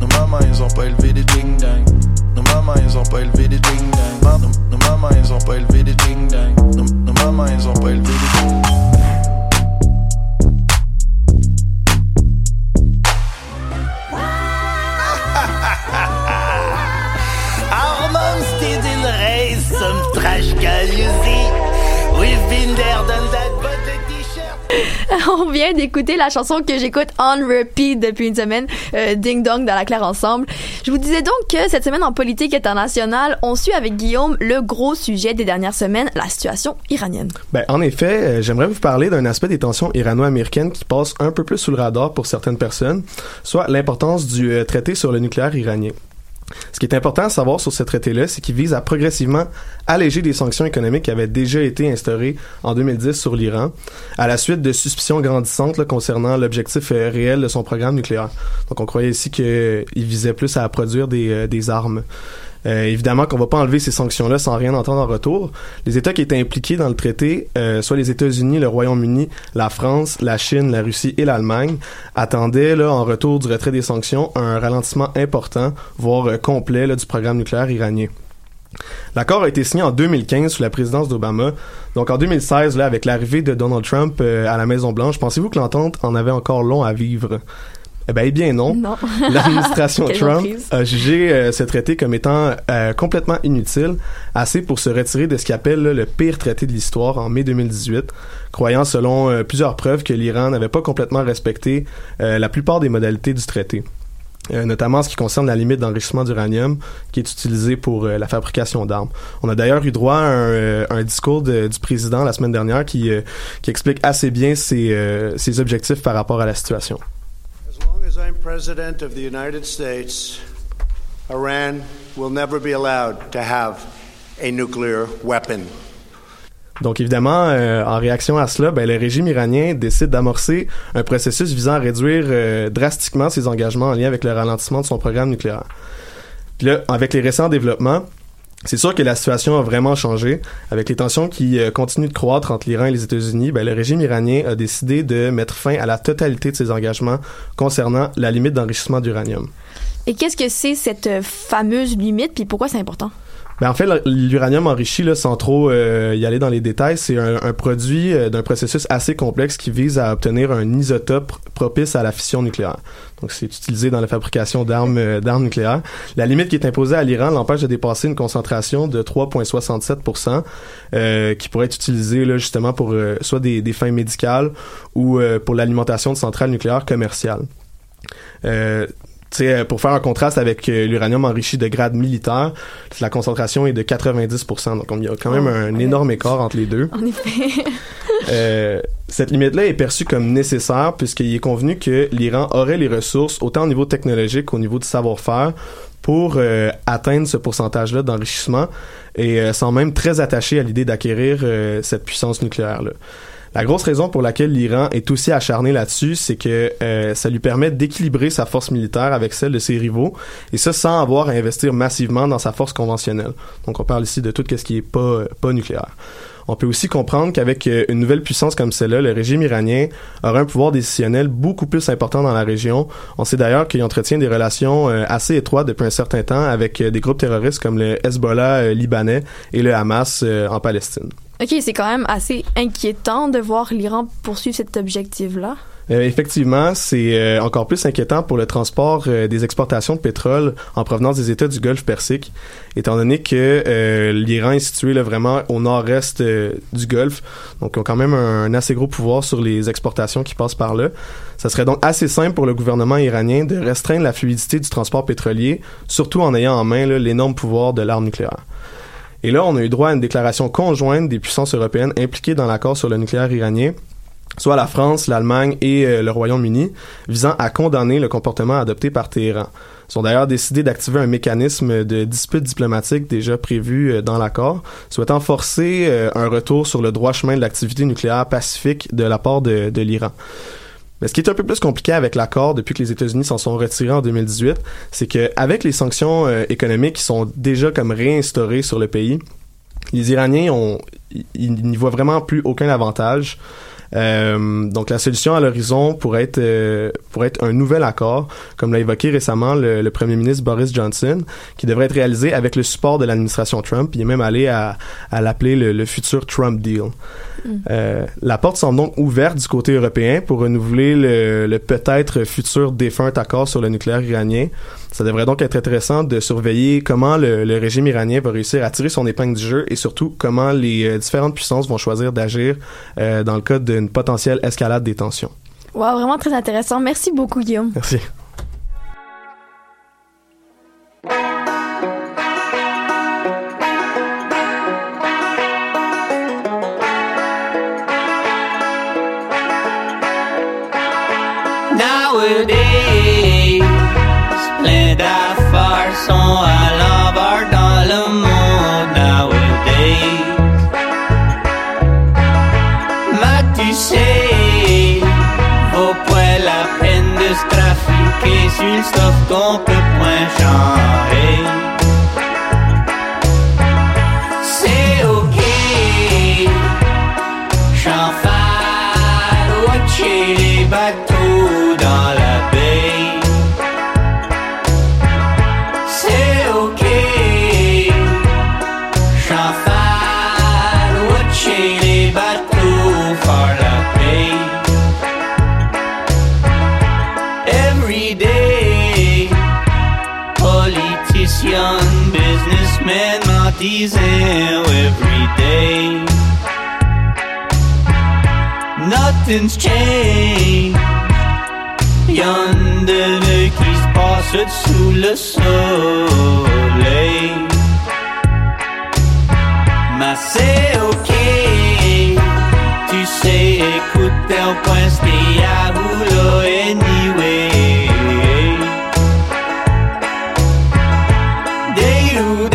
Speaker 8: Nos mamans, ils ont pas élevé des ding dang. Nos mamans, ils ont pas élevé des ding dang. Nos, mamans, ils ont pas élevé des ding dang. Nos, mamans, ils ont pas élevé des ding dang.
Speaker 11: Some trash can you see? We've been there, done that, but.
Speaker 1: On vient d'écouter la chanson que j'écoute on repeat depuis une semaine, euh, Ding Dong dans la claire ensemble. Je vous disais donc que cette semaine en politique internationale, on suit avec Guillaume le gros sujet des dernières semaines, la situation iranienne.
Speaker 12: Ben, en effet, euh, j'aimerais vous parler d'un aspect des tensions irano-américaines qui passe un peu plus sous le radar pour certaines personnes, soit l'importance du euh, traité sur le nucléaire iranien. Ce qui est important à savoir sur ce traité-là, c'est qu'il vise à progressivement alléger des sanctions économiques qui avaient déjà été instaurées en 2010 sur l'Iran, à la suite de suspicions grandissantes concernant l'objectif euh, réel de son programme nucléaire. Donc on croyait ici qu'il visait plus à produire des, euh, des armes. Euh, évidemment qu'on va pas enlever ces sanctions-là sans rien entendre en retour. Les États qui étaient impliqués dans le traité, euh, soit les États-Unis, le Royaume-Uni, la France, la Chine, la Russie et l'Allemagne, attendaient là en retour du retrait des sanctions un ralentissement important, voire euh, complet là, du programme nucléaire iranien. L'accord a été signé en 2015 sous la présidence d'Obama. Donc en 2016, là, avec l'arrivée de Donald Trump à la Maison Blanche, pensez-vous que l'entente en avait encore long à vivre? Eh ben, eh bien non.
Speaker 1: Non.
Speaker 12: L'administration Trump a jugé euh, ce traité comme étant euh, complètement inutile, assez pour se retirer de ce qu'il appelle là, le pire traité de l'histoire en mai 2018, croyant selon euh, plusieurs preuves que l'Iran n'avait pas complètement respecté la plupart des modalités du traité. Euh, notamment en ce qui concerne la limite d'enrichissement d'uranium qui est utilisée pour euh, la fabrication d'armes. On a d'ailleurs eu droit à un, euh, un discours de- du président la semaine dernière qui, qui explique assez bien ses, ses objectifs par rapport à la situation.
Speaker 13: I'm President of the United States, Iran will never be allowed to have a nuclear weapon.
Speaker 12: Donc évidemment, euh, en réaction à cela, ben, le régime iranien décide d'amorcer un processus visant à réduire euh, drastiquement ses engagements en lien avec le ralentissement de son programme nucléaire. Puis avec les récents développements, c'est sûr que la situation a vraiment changé. Avec les tensions qui euh, continuent de croître entre l'Iran et les États-Unis, ben, le régime iranien a décidé de mettre fin à la totalité de ses engagements concernant la limite d'enrichissement d'uranium.
Speaker 1: Et qu'est-ce que c'est cette euh, fameuse limite, puis pourquoi c'est important?
Speaker 12: Ben en fait, l'uranium enrichi, là, sans trop euh, y aller dans les détails, c'est un, un produit euh, d'un processus assez complexe qui vise à obtenir un isotope propice à la fission nucléaire. Donc, c'est utilisé dans la fabrication d'armes euh, nucléaires. La limite qui est imposée à l'Iran l'empêche de dépasser une concentration de 3,67% euh, qui pourrait être utilisée là, justement pour euh, soit des, des fins médicales ou pour l'alimentation de centrales nucléaires commerciales. Euh, euh, pour faire un contraste avec euh, l'uranium enrichi de grade militaire, la concentration est de 90%. Donc, il y a quand même
Speaker 1: Oh,
Speaker 12: un
Speaker 1: ouais.
Speaker 12: énorme écart entre les deux.
Speaker 1: En effet.
Speaker 12: Euh, cette limite-là est perçue comme nécessaire puisqu'il est convenu que l'Iran aurait les ressources, autant au niveau technologique qu'au niveau du savoir-faire, pour euh, atteindre ce pourcentage-là d'enrichissement et euh, sont même très attachés à l'idée d'acquérir cette puissance nucléaire-là. La grosse raison pour laquelle l'Iran est aussi acharné là-dessus, c'est que euh, ça lui permet d'équilibrer sa force militaire avec celle de ses rivaux, et ça sans avoir à investir massivement dans sa force conventionnelle. Donc on parle ici de tout ce qui est pas, pas nucléaire. On peut aussi comprendre qu'avec euh, une nouvelle puissance comme celle-là, le régime iranien aura un pouvoir décisionnel beaucoup plus important dans la région. On sait d'ailleurs qu'il entretient des relations euh, assez étroites depuis un certain temps avec des groupes terroristes comme le Hezbollah libanais et le Hamas en Palestine.
Speaker 1: Ok, c'est quand même assez inquiétant de voir l'Iran poursuivre cet objectif-là.
Speaker 12: Euh, effectivement, c'est euh, encore plus inquiétant pour le transport euh, des exportations de pétrole en provenance des États du Golfe Persique, étant donné que euh, l'Iran est situé là, vraiment au nord-est euh, du Golfe, donc ils ont quand même un, un assez gros pouvoir sur les exportations qui passent par là. Ça serait donc assez simple pour le gouvernement iranien de restreindre la fluidité du transport pétrolier, surtout en ayant en main l'énorme pouvoir de l'arme nucléaire. Et là, on a eu droit à une déclaration conjointe des puissances européennes impliquées dans l'accord sur le nucléaire iranien, soit la France, l'Allemagne et euh, le Royaume-Uni, visant à condamner le comportement adopté par Téhéran. Ils ont d'ailleurs décidé d'activer un mécanisme de dispute diplomatique déjà prévu euh, dans l'accord, souhaitant forcer euh, un retour sur le droit chemin de l'activité nucléaire pacifique de la part de, de l'Iran. Mais ce qui est un peu plus compliqué avec l'accord depuis que les États-Unis s'en sont retirés en 2018, c'est que avec les sanctions euh, économiques qui sont déjà comme réinstaurées sur le pays, les Iraniens ont ils n'y voient vraiment plus aucun avantage. Euh, donc la solution à l'horizon pourrait être euh, pourrait être un nouvel accord, comme l'a évoqué récemment le, premier ministre Boris Johnson, qui devrait être réalisé avec le support de l'administration Trump. Il est même allé à, l'appeler le, le futur Trump deal. Euh, la porte semble donc ouverte du côté européen pour renouveler le, le peut-être futur défunt accord sur le nucléaire iranien. Ça devrait donc être intéressant de surveiller comment le, le régime iranien va réussir à tirer son épingle du jeu et surtout comment les euh, différentes puissances vont choisir d'agir euh, dans le cas d'une potentielle escalade des tensions.
Speaker 1: Wow, vraiment très intéressant. Merci beaucoup, Guillaume.
Speaker 12: Merci.
Speaker 11: Nowadays, plein d'affaires sont à dans le monde. Nowadays, mais tu sais, vaut pas la peine de se trafiquer sur le stuff qu'on peut point changer. Nothing's changed. Y'en de deux qui se passent sous le soleil. Mais c'est ok. Tu sais, écoute, un point, c'était à boulot anyway. Day to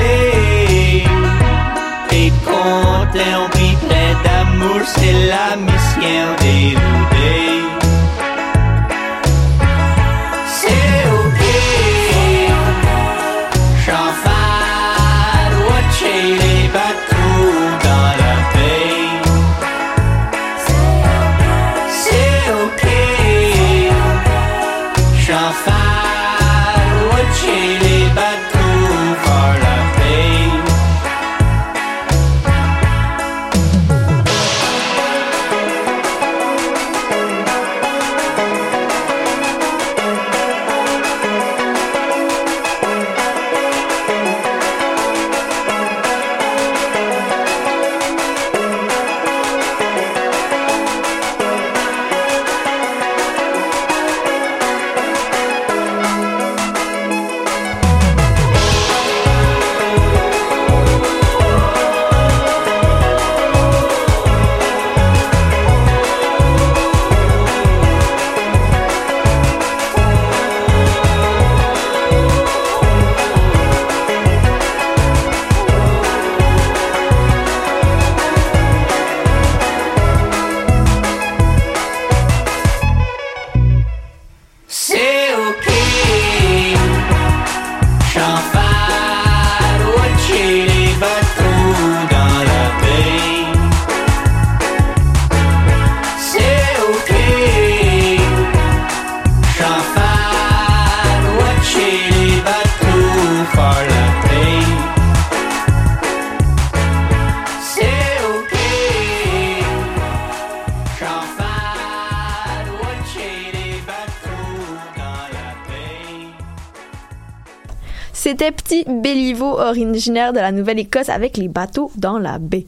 Speaker 1: originaire de la Nouvelle-Écosse, avec les bateaux dans la baie.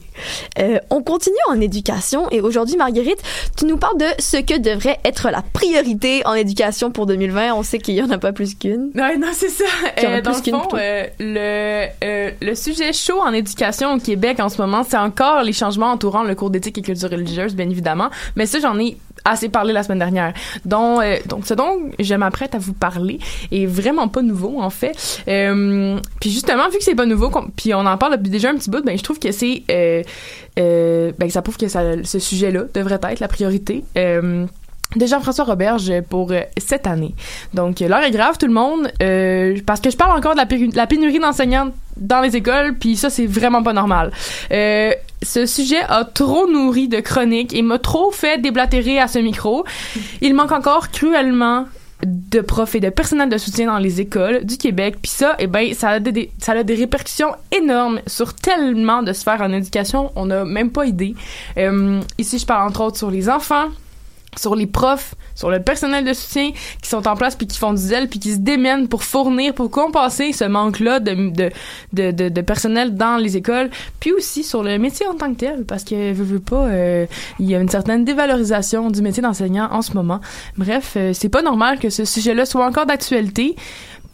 Speaker 1: Euh, on continue en éducation et aujourd'hui, Marguerite, tu nous parles de ce que devrait être la priorité en éducation pour 2020. On sait qu'il y en a pas plus qu'une.
Speaker 5: Ouais, non, c'est ça. Euh, dans le
Speaker 1: qu'une,
Speaker 5: fond, euh, le, euh, le sujet chaud en éducation au Québec en ce moment, c'est encore les changements entourant le cours d'éthique et culture religieuse, bien évidemment. Mais ça, j'en ai assez parlé la semaine dernière. Donc, euh, donc ce dont je m'apprête à vous parler est vraiment pas nouveau, en fait. Euh, puis justement, vu que c'est pas nouveau, puis on en parle déjà un petit bout, ben je trouve que c'est... Euh, euh, ben ça prouve que ça, ce sujet-là devrait être la priorité. De Jean-François Roberge pour cette année. Donc, l'heure est grave, tout le monde, parce que je parle encore de la, pénurie d'enseignants dans les écoles, puis ça, c'est vraiment pas normal. Ce sujet a trop nourri de chroniques et m'a trop fait déblatérer à ce micro. Il manque encore cruellement de profs et de personnel de soutien dans les écoles du Québec. Puis ça, eh ben, ça a des, ça a des répercussions énormes sur tellement de sphères en éducation, on n'a même pas idée. Euh, ici, je parle entre autres sur les enfants, sur les profs, sur le personnel de soutien qui sont en place puis qui font du zèle puis qui se démènent pour fournir, pour compenser ce manque-là de, de, de, de, personnel dans les écoles, puis aussi sur le métier en tant que tel, parce que, veux, veux pas, euh, il y a une certaine dévalorisation du métier d'enseignant en ce moment. Bref, euh, c'est pas normal que ce sujet-là soit encore d'actualité.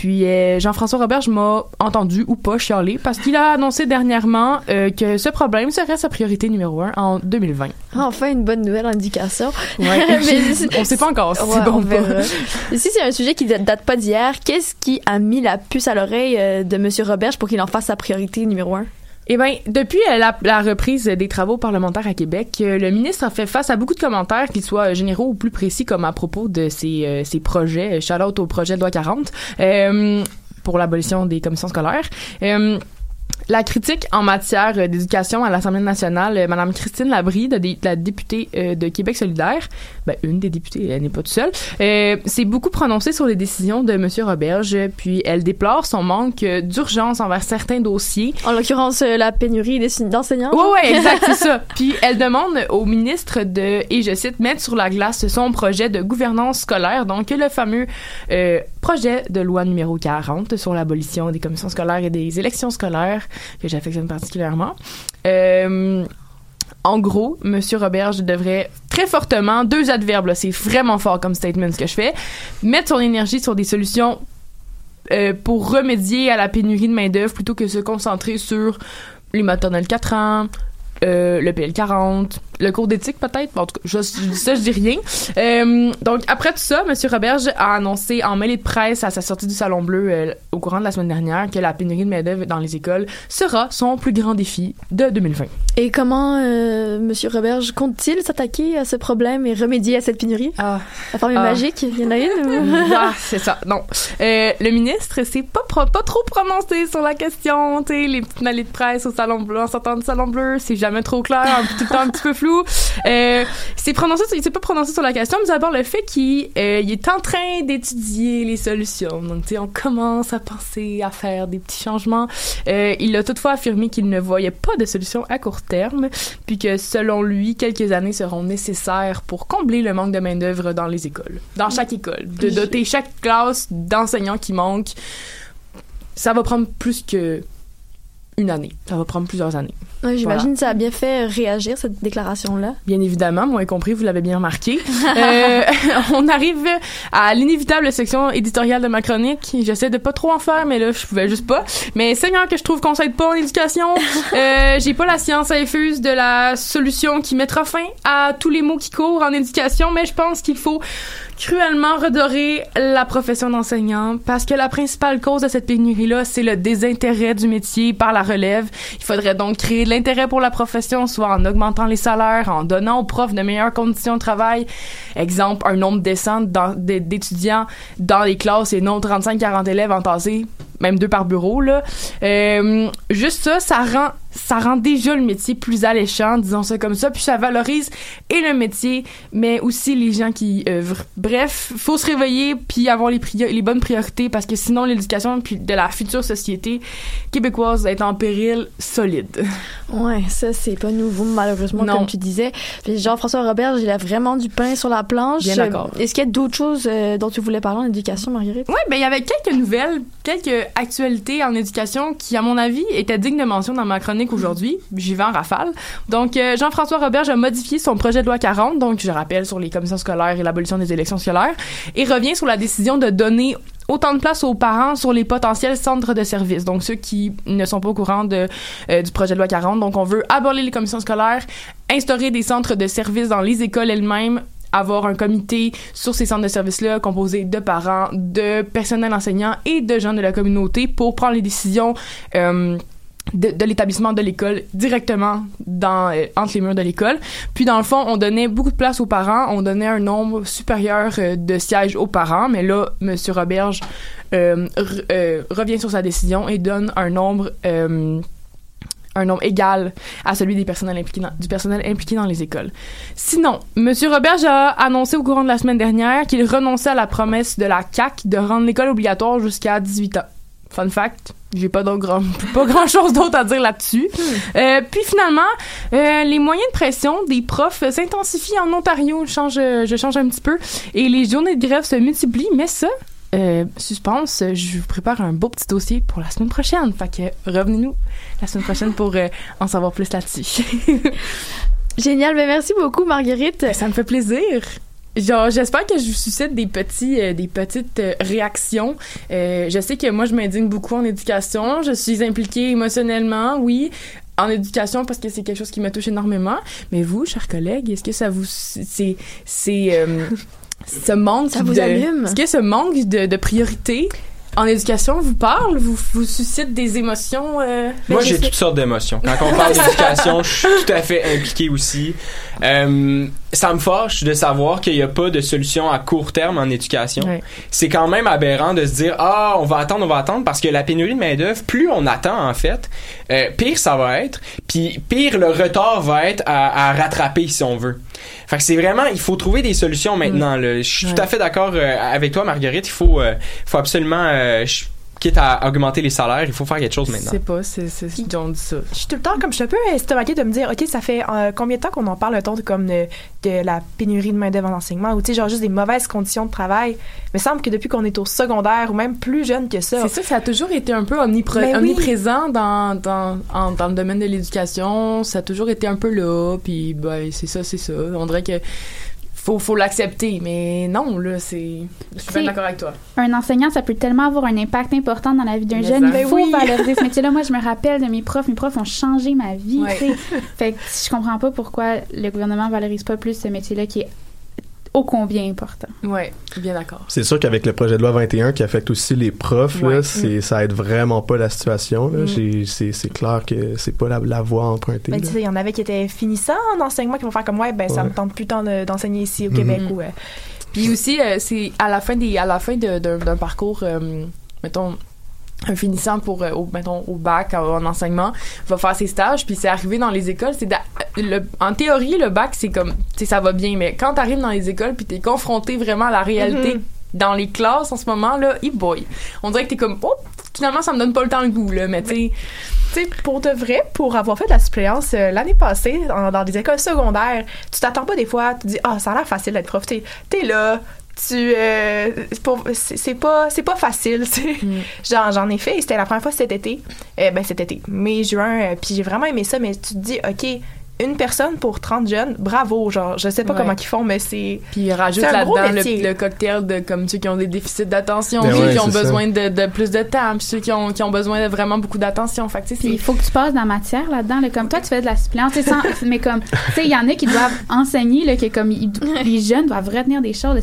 Speaker 5: Puis euh, Jean-François Robert, je m'a entendu ou pas chialer parce qu'il a annoncé dernièrement euh, que ce problème serait sa priorité numéro un en 2020.
Speaker 1: Enfin, une bonne nouvelle en éducation.
Speaker 5: Ouais.
Speaker 1: Mais-
Speaker 5: on sait pas encore si
Speaker 1: Ouais,
Speaker 5: c'est bon
Speaker 1: on
Speaker 5: ou pas.
Speaker 1: verra. Si c'est un sujet qui date date pas d'hier, qu'est-ce qui a mis la puce à l'oreille euh, de Monsieur Roberge pour qu'il en fasse sa priorité numéro un?
Speaker 5: Eh bien, depuis euh, la, reprise des travaux parlementaires à Québec, euh, le ministre a fait face à beaucoup de commentaires, qu'ils soient euh, généraux ou plus précis, comme à propos de ses, ses projets. Shout out au projet de loi 40 euh, pour l'abolition des commissions scolaires. La critique en matière euh, d'éducation à l'Assemblée nationale, euh, Madame Christine Labrie, de, la députée euh, de Québec solidaire, ben, une des députées, elle n'est pas toute seule, euh, s'est beaucoup prononcée sur les décisions de Monsieur Roberge, puis elle déplore son manque d'urgence envers certains dossiers.
Speaker 1: En l'occurrence, euh, la pénurie d'enseignants.
Speaker 5: Ouais, ouais, exact, c'est ça. Puis elle demande au ministre de, et je cite, mettre sur la glace son projet de gouvernance scolaire, donc le fameux euh, projet de loi numéro 40 sur l'abolition des commissions scolaires et des élections scolaires, que j'affectionne particulièrement. Euh, en gros, Monsieur Roberge devrait très fortement, deux adverbes, c'est vraiment fort comme statement ce que je fais, mettre son énergie sur des solutions euh, pour remédier à la pénurie de main-d'œuvre plutôt que se concentrer sur les maternelles 4 ans, euh, le PL40, le cours d'éthique peut-être? En tout cas, je, je dis ça, je dis rien. Euh, donc, après tout ça, M. Roberge a annoncé en mêlée de presse à sa sortie du Salon Bleu euh, au courant de la semaine dernière que la pénurie de main-d'œuvre dans les écoles sera son plus grand défi de 2020.
Speaker 1: Et comment euh, Monsieur Roberge compte-t-il s'attaquer à ce problème et remédier à cette pénurie?
Speaker 5: Ah.
Speaker 1: La formule
Speaker 5: Ah.
Speaker 1: magique, il y en a une?
Speaker 5: ah, c'est ça. Non. Euh, le ministre s'est pas, pas trop prononcé sur la question. Tu les petites mêlées de presse au Salon Bleu, en sortant du Salon Bleu, c'est jamais trop clair, tout le temps un petit peu flou. Euh, s'est prononcé, il s'est pas prononcé sur la question, mais d'abord le fait qu'il euh, il est en train d'étudier les solutions. Donc, tu sais, on commence à penser à faire des petits changements. Euh, il a toutefois affirmé qu'il ne voyait pas de solution à court terme, puis que selon lui, quelques années seront nécessaires pour combler le manque de main-d'œuvre dans les écoles, dans chaque école, de doter chaque classe d'enseignants qui manquent. Ça va prendre plus que une année. Ça va prendre plusieurs années.
Speaker 1: Ouais, J'imagine
Speaker 5: Voilà.
Speaker 1: que ça a bien fait réagir, cette déclaration-là.
Speaker 5: Bien évidemment, moi y compris, vous l'avez bien remarqué. Euh, on arrive à l'inévitable section éditoriale de ma chronique. J'essaie de pas trop en faire, mais là, je pouvais juste pas. Mais Seigneur, que je trouve qu'on s'aide pas en éducation. Euh, J'ai pas la science infuse de la solution qui mettra fin à tous les mots qui courent en éducation, mais je pense qu'il faut cruellement redorer la profession d'enseignant parce que la principale cause de cette pénurie-là, c'est le désintérêt du métier par la relève. Il faudrait donc créer de l'intérêt pour la profession, soit en augmentant les salaires, en donnant aux profs de meilleures conditions de travail. Exemple, un nombre décent d'étudiants dans les classes et non 35-40 élèves entassés, même deux par bureau, là. Euh, juste ça, ça rend ça rend déjà le métier plus alléchant, disons ça comme ça, puis ça valorise et le métier, mais aussi les gens qui œuvrent. Bref, faut se réveiller puis avoir les, les bonnes priorités parce que sinon l'éducation puis de la future société québécoise est en péril solide.
Speaker 1: Ouais, ça c'est pas nouveau malheureusement
Speaker 5: Non.
Speaker 1: comme tu disais. Puis Jean-François Robert, il a vraiment du pain sur la planche.
Speaker 5: Bien d'accord.
Speaker 1: Est-ce qu'il y a d'autres choses euh, dont tu voulais parler en éducation, Marguerite?
Speaker 5: Ouais, ben il y avait quelques nouvelles, quelques actualités en éducation qui, à mon avis, étaient dignes de mention dans ma chronique aujourd'hui. J'y vais en rafale. Donc, euh, Jean-François Roberge a modifié son projet de loi 40, donc je rappelle sur les commissions scolaires et l'abolition des élections scolaires, et revient sur la décision de donner autant de place aux parents sur les potentiels centres de services. Donc, ceux qui ne sont pas au courant de, euh, du projet de loi 40. Donc, on veut abolir les commissions scolaires, instaurer des centres de services dans les écoles elles-mêmes, avoir un comité sur ces centres de services-là composé de parents, de personnel enseignant et de gens de la communauté pour prendre les décisions euh, de, l'établissement de l'école directement dans euh, entre les murs de l'école. Puis dans le fond, on donnait beaucoup de place aux parents, on donnait un nombre supérieur euh, de sièges aux parents, mais là, Monsieur Roberge re- revient sur sa décision et donne un nombre un nombre égal à celui des personnels impliqués dans- du personnel impliqué dans les écoles. Sinon, M. Roberge a annoncé au courant de la semaine dernière qu'il renonçait à la promesse de la CAC de rendre l'école obligatoire jusqu'à 18 ans. Fun fact, j'ai pas, grand, pas grand chose d'autre à dire là-dessus. Euh, puis finalement, euh, les moyens de pression des profs s'intensifient en Ontario. Je change, je change un petit peu. Et les journées de grève se multiplient, mais ça, euh, suspense, je vous prépare un beau petit dossier pour la semaine prochaine. Fait que revenez-nous la semaine prochaine pour euh, en savoir plus là-dessus.
Speaker 1: Génial, ben merci beaucoup Marguerite.
Speaker 5: Ça me fait plaisir. Genre, j'espère que je vous suscite des petits, euh, des petites euh, réactions. Euh, je sais que moi, je m'indigne beaucoup en éducation. Je suis impliquée émotionnellement, oui, en éducation parce que c'est quelque chose qui me touche énormément. Mais vous, chers collègues, est-ce que ça vous, c'est, c'est, ce manque
Speaker 1: Ça vous
Speaker 5: de-
Speaker 1: allume?
Speaker 5: Est-ce que ce manque de, de priorité en éducation vous parle, vous, vous suscite des émotions? euh?
Speaker 2: Moi,
Speaker 5: Ben,
Speaker 2: j'ai toutes sortes d'émotions. Quand on parle d'éducation, je suis tout à fait impliqué aussi. Euh, ça me fâche de savoir qu'il n'y a pas de solution à court terme en éducation. C'est quand même aberrant de se dire ah on va attendre, on va attendre parce que la pénurie de main d'œuvre, plus on attend en fait, euh, pire ça va être. Puis pire le retard va être à, à rattraper si on veut. Fait que c'est vraiment il faut trouver des solutions maintenant. là. Je suis tout à fait d'accord euh, avec toi Marguerite. Il faut euh, faut absolument euh, je- quitte à augmenter les salaires, il faut faire quelque chose
Speaker 5: Je
Speaker 2: maintenant.
Speaker 5: sais pas, c'est, c'est, on dit ça.
Speaker 6: Je suis tout le temps comme je suis un peu estomaquée de me dire ok ça fait euh, combien de temps qu'on en parle un temps de comme de, de la pénurie de main d'œuvre en enseignement ou tu sais genre juste des mauvaises conditions de travail. Il me semble que depuis qu'on est au secondaire ou même plus jeune que ça.
Speaker 5: C'est ça, ça a toujours été un peu
Speaker 6: Ben oui.
Speaker 5: omniprésent dans, dans, en- dans le domaine de l'éducation. Ça a toujours été un peu là, puis ben, c'est ça, c'est ça. On dirait que faut, faut l'accepter, mais non, là, c'est... Je suis d'accord avec toi.
Speaker 4: un enseignant, ça peut tellement avoir un impact important dans la vie d'un jeune. Il faut
Speaker 5: Ben oui.
Speaker 4: valoriser ce métier-là. Moi, je me rappelle de mes profs. Mes profs ont changé ma vie.
Speaker 5: Ouais.
Speaker 4: Fait que je comprends pas pourquoi le gouvernement valorise pas plus ce métier-là qui est ô combien important.
Speaker 5: Ouais, bien d'accord.
Speaker 12: C'est sûr qu'avec le projet de loi 21 qui affecte aussi les profs,
Speaker 5: Ouais.
Speaker 12: là, c'est, ça aide vraiment pas la situation. Là.
Speaker 6: Mm.
Speaker 12: C'est, c'est clair que c'est pas la, la voie empruntée.
Speaker 6: Ben,
Speaker 12: là.
Speaker 6: tu sais, il y en avait qui étaient finissants en enseignement qui vont faire comme ouais ben ça
Speaker 12: Ouais.
Speaker 6: me tente plus tant de- d'enseigner ici au. Québec ou euh,
Speaker 5: Puis aussi, euh, c'est à la fin, des, à la fin de- d'un d'un parcours, euh, mettons, un finissant pour, euh, au, mettons, au bac en, en enseignement va faire ses stages, puis c'est arrivé dans les écoles, c'est le- en théorie, le bac, c'est comme, tu sais, ça va bien, mais quand t'arrives dans les écoles, puis t'es confronté vraiment à la réalité
Speaker 6: Mhm.
Speaker 5: dans les classes en ce moment, là, e boy. On dirait que t'es comme, oh, finalement, ça me donne pas le temps le goût, là, mais tu sais,
Speaker 6: pour de vrai, pour avoir fait de la suppléance euh, l'année passée en- dans des écoles secondaires, tu t'attends pas des fois, tu dis ah ça a l'air facile d'être prof, t'es là, tu euh, c'est pas c'est pas facile, tu sais. J'en j'en ai fait, et c'était la première fois cet été, Euh, ben cet été, mai juin, euh, puis j'ai vraiment aimé ça, mais tu te dis ok une personne pour 30 jeunes, bravo, genre je sais pas
Speaker 5: Ouais.
Speaker 6: comment ils font, mais c'est
Speaker 5: Puis rajoute là-dedans le, le cocktail de comme ceux qui ont des déficits d'attention,
Speaker 12: Ben
Speaker 5: ceux
Speaker 12: ouais,
Speaker 5: qui ont besoin de, de plus de temps, puis ceux qui ont, qui ont besoin de vraiment beaucoup d'attention. Fait que tu sais,
Speaker 4: Puis il faut que tu passes de la matière là-dedans. là. comme toi, tu fais de la suppléance. tu sais, sans- mais comme, tu sais, il y en a qui doivent enseigner, là, que comme ils- les jeunes doivent retenir des choses.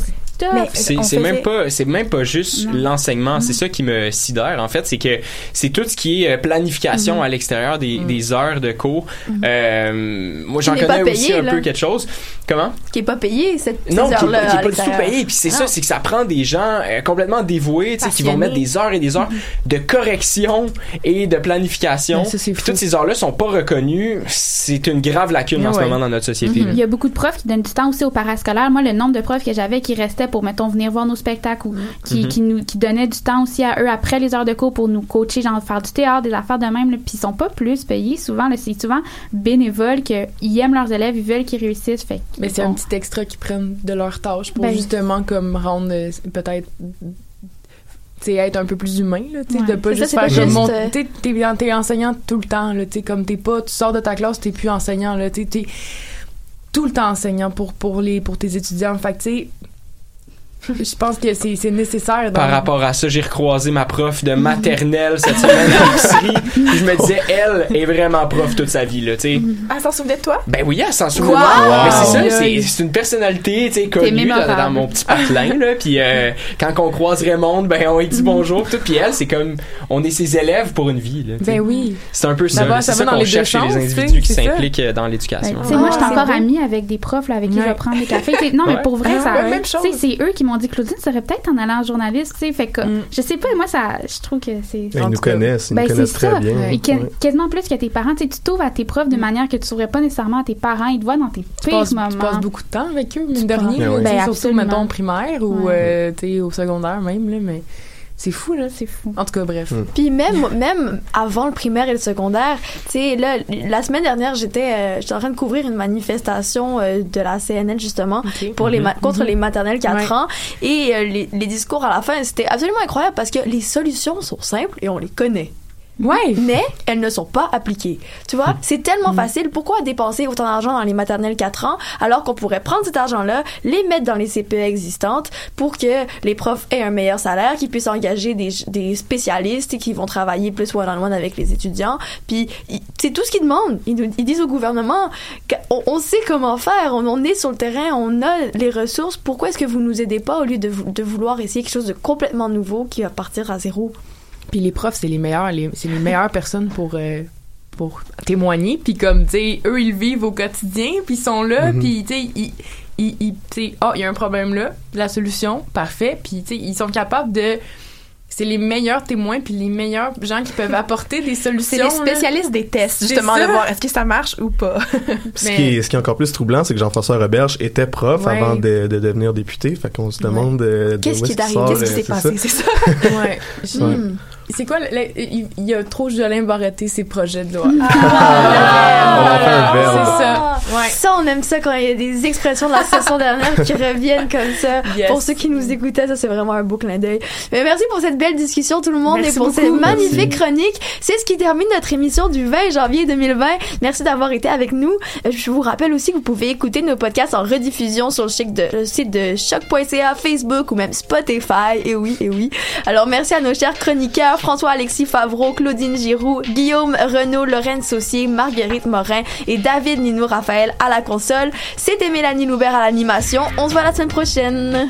Speaker 4: C'est
Speaker 6: faisait-
Speaker 2: même pas c'est même pas juste l'enseignement, c'est ça qui me sidère en fait, c'est que c'est tout ce qui est euh, planification
Speaker 1: Mhm.
Speaker 2: à l'extérieur des, des heures de cours. Euh, moi j'en connais aussi un
Speaker 1: là.
Speaker 2: peu quelque chose. Comment?
Speaker 1: Qui est pas payé cette ces
Speaker 2: Non, qui est qui est pas du tout payé. Puis c'est
Speaker 1: Ah.
Speaker 2: ça, c'est que ça prend des gens euh, complètement dévoués, tu sais, qui vont mettre des heures et des heures de correction et de planification.
Speaker 5: Ça, c'est
Speaker 2: Puis toutes ces heures-là sont pas reconnues. C'est une grave lacune en ce moment dans notre société.
Speaker 4: Il y a beaucoup de profs qui donnent du temps aussi aux parascolaires. Moi, le nombre de profs que j'avais qui restaient pour, mettons, venir voir nos spectacles ou qui,
Speaker 2: Mhm.
Speaker 4: qui, nous, qui donnaient du temps aussi à eux après les heures de cours pour nous coacher, genre faire du théâtre, des affaires de même. Puis ils sont pas plus payés. Souvent, c'est souvent bénévoles qu'ils aiment leurs élèves, ils veulent qu'ils réussissent. Fait
Speaker 5: Mais c'est un petit extra qu'ils prennent de leur tâche pour
Speaker 4: Ben,
Speaker 5: justement comme rendre euh, peut-être être un peu plus humain là tu sais
Speaker 4: Ouais.
Speaker 5: de pas
Speaker 1: ça,
Speaker 5: juste
Speaker 1: c'est
Speaker 5: faire comme
Speaker 1: juste,
Speaker 5: mon- t'es t'es enseignant tout le temps là tu sais comme t'es pas tu sors de ta classe t'es plus enseignant là tu sais t'es tout le temps enseignant pour pour les pour tes étudiants fait que tu sais je pense que c'est nécessaire
Speaker 2: Par rapport à ça, j'ai recroisé ma prof de maternelle cette semaine à l'épicerie. Je me disais, elle est vraiment prof toute sa vie, là, tu sais.
Speaker 6: Ah, s'en souvenait de toi?
Speaker 2: Ben oui, elle s'en souvient.
Speaker 6: Wow!
Speaker 2: Mais c'est ça, c'est, une personnalité, tu sais, connue dans, dans mon petit patelin, là. Puis euh, quand on croise Raymond, ben on lui dit bonjour, tout. Puis elle, c'est comme, on est ses élèves pour une vie, là.
Speaker 5: ben oui
Speaker 2: C'est un peu ça. C'est ça
Speaker 5: dans
Speaker 2: qu'on cherche chez les individus qui s'impliquent euh, dans
Speaker 4: Ben,
Speaker 2: l'éducation.
Speaker 4: tu sais, moi, je suis
Speaker 1: Ah,
Speaker 4: encore amie avec des profs là, avec qui je vais prendre des cafés. Non, mais pour vrai, ça. c'est eux qui m'ont dit Claudine, ça serait peut-être en allant en journaliste. Tu sais, fait que,
Speaker 5: Mm.
Speaker 4: je sais pas, moi, ça, je trouve que c'est.
Speaker 12: Ils nous connaissent, ils
Speaker 4: Ben,
Speaker 12: nous
Speaker 4: c'est
Speaker 12: connaissent
Speaker 4: ça.
Speaker 12: très bien.
Speaker 4: Et quasiment plus que tes parents. Tu t'ouvres à tes profs de manière que tu s'ouvrais pas nécessairement à tes parents. Ils te voient dans tes
Speaker 5: tu
Speaker 4: pires
Speaker 5: passes,
Speaker 4: moments.
Speaker 5: tu passes beaucoup de temps avec eux mine de rien
Speaker 12: Ben
Speaker 4: Ben,
Speaker 5: surtout mettons primaire ou
Speaker 4: Ouais.
Speaker 5: euh, au secondaire même là mais c'est fou là
Speaker 4: C'est fou.
Speaker 5: en tout cas bref
Speaker 12: Mm.
Speaker 1: Puis même, même avant le primaire et le secondaire, tu sais, là, la semaine dernière, j'étais euh, j'étais en train de couvrir une manifestation euh, de la CNL, justement, pour les ma- contre
Speaker 5: Mhm.
Speaker 1: les maternelles 4
Speaker 5: Ouais.
Speaker 1: ans. Et euh, les, les discours à la fin, c'était absolument incroyable parce que les solutions sont simples et on les connaît.
Speaker 5: Ouais
Speaker 1: Mais elles ne sont pas appliquées. Tu vois, c'est tellement facile. Pourquoi dépenser autant d'argent dans les maternelles 4 ans alors qu'on pourrait prendre cet argent-là, les mettre dans les CPE existantes pour que les profs aient un meilleur salaire, qu'ils puissent engager des, des spécialistes et qui vont travailler plus one-on-one avec les étudiants. Puis, c'est tout ce qu'ils demandent. Ils, disent au gouvernement qu'on on sait comment faire, on, on est sur le terrain, on a les ressources. Pourquoi est-ce que vous nous aidez pas au lieu de vouloir essayer quelque chose de complètement nouveau qui va partir à zéro?
Speaker 5: Puis les profs, c'est les meilleurs, les- c'est les meilleures personnes pour euh, pour témoigner. Puis comme tu sais, eux ils vivent au quotidien, puis ils sont là,
Speaker 12: Mhm.
Speaker 5: puis tu sais, ils ils, ils- tu sais, ah il y a un problème là, la solution, parfait. Puis tu sais, ils sont capables de c'est les meilleurs témoins puis les meilleurs gens qui peuvent apporter des solutions.
Speaker 6: C'est les
Speaker 5: là.
Speaker 6: spécialistes des tests, justement, de voir est-ce que ça marche ou pas.
Speaker 12: Ce,
Speaker 5: Mais-
Speaker 12: qui est, ce qui est encore plus troublant, c'est que Jean-François Roberge était prof
Speaker 5: Ouais.
Speaker 12: avant de, de devenir député. Fait qu'on se demande euh, de
Speaker 1: Qu'est-ce qui est arrivé? Qu'est-ce qui
Speaker 12: euh,
Speaker 1: s'est passé? C'est ça?
Speaker 5: Ouais.
Speaker 12: Ouais.
Speaker 5: C'est quoi il il y a trop Jolin Barreté ses projets de loi.
Speaker 12: On faire un verbe.
Speaker 5: C'est ça. Ouais.
Speaker 1: Ça, on aime ça quand il y a des expressions de la session dernière qui reviennent comme ça.
Speaker 5: Yes.
Speaker 1: Pour ceux qui nous écoutaient, ça, c'est vraiment un beau clin d'œil. Mais merci pour cette belle discussion, tout le monde,
Speaker 5: Merci
Speaker 1: et pour
Speaker 5: beaucoup.
Speaker 1: cette magnifique
Speaker 12: Merci.
Speaker 1: chronique. C'est ce qui termine notre émission du 20 janvier 2020. Merci d'avoir été avec nous. Je vous rappelle aussi que vous pouvez écouter nos podcasts en rediffusion sur le, chic de- le site de choc.ca, Facebook ou même Spotify. Et oui, et oui. Alors, merci à nos chers chroniqueurs, François-Alexis Favreau, Claudine Giroux, Guillaume Renaud, Lorraine Saucier, Marguerite Morin et David Nino Raphaël à la console. C'était Mélanie Loubert à l'animation. On se voit la semaine prochaine.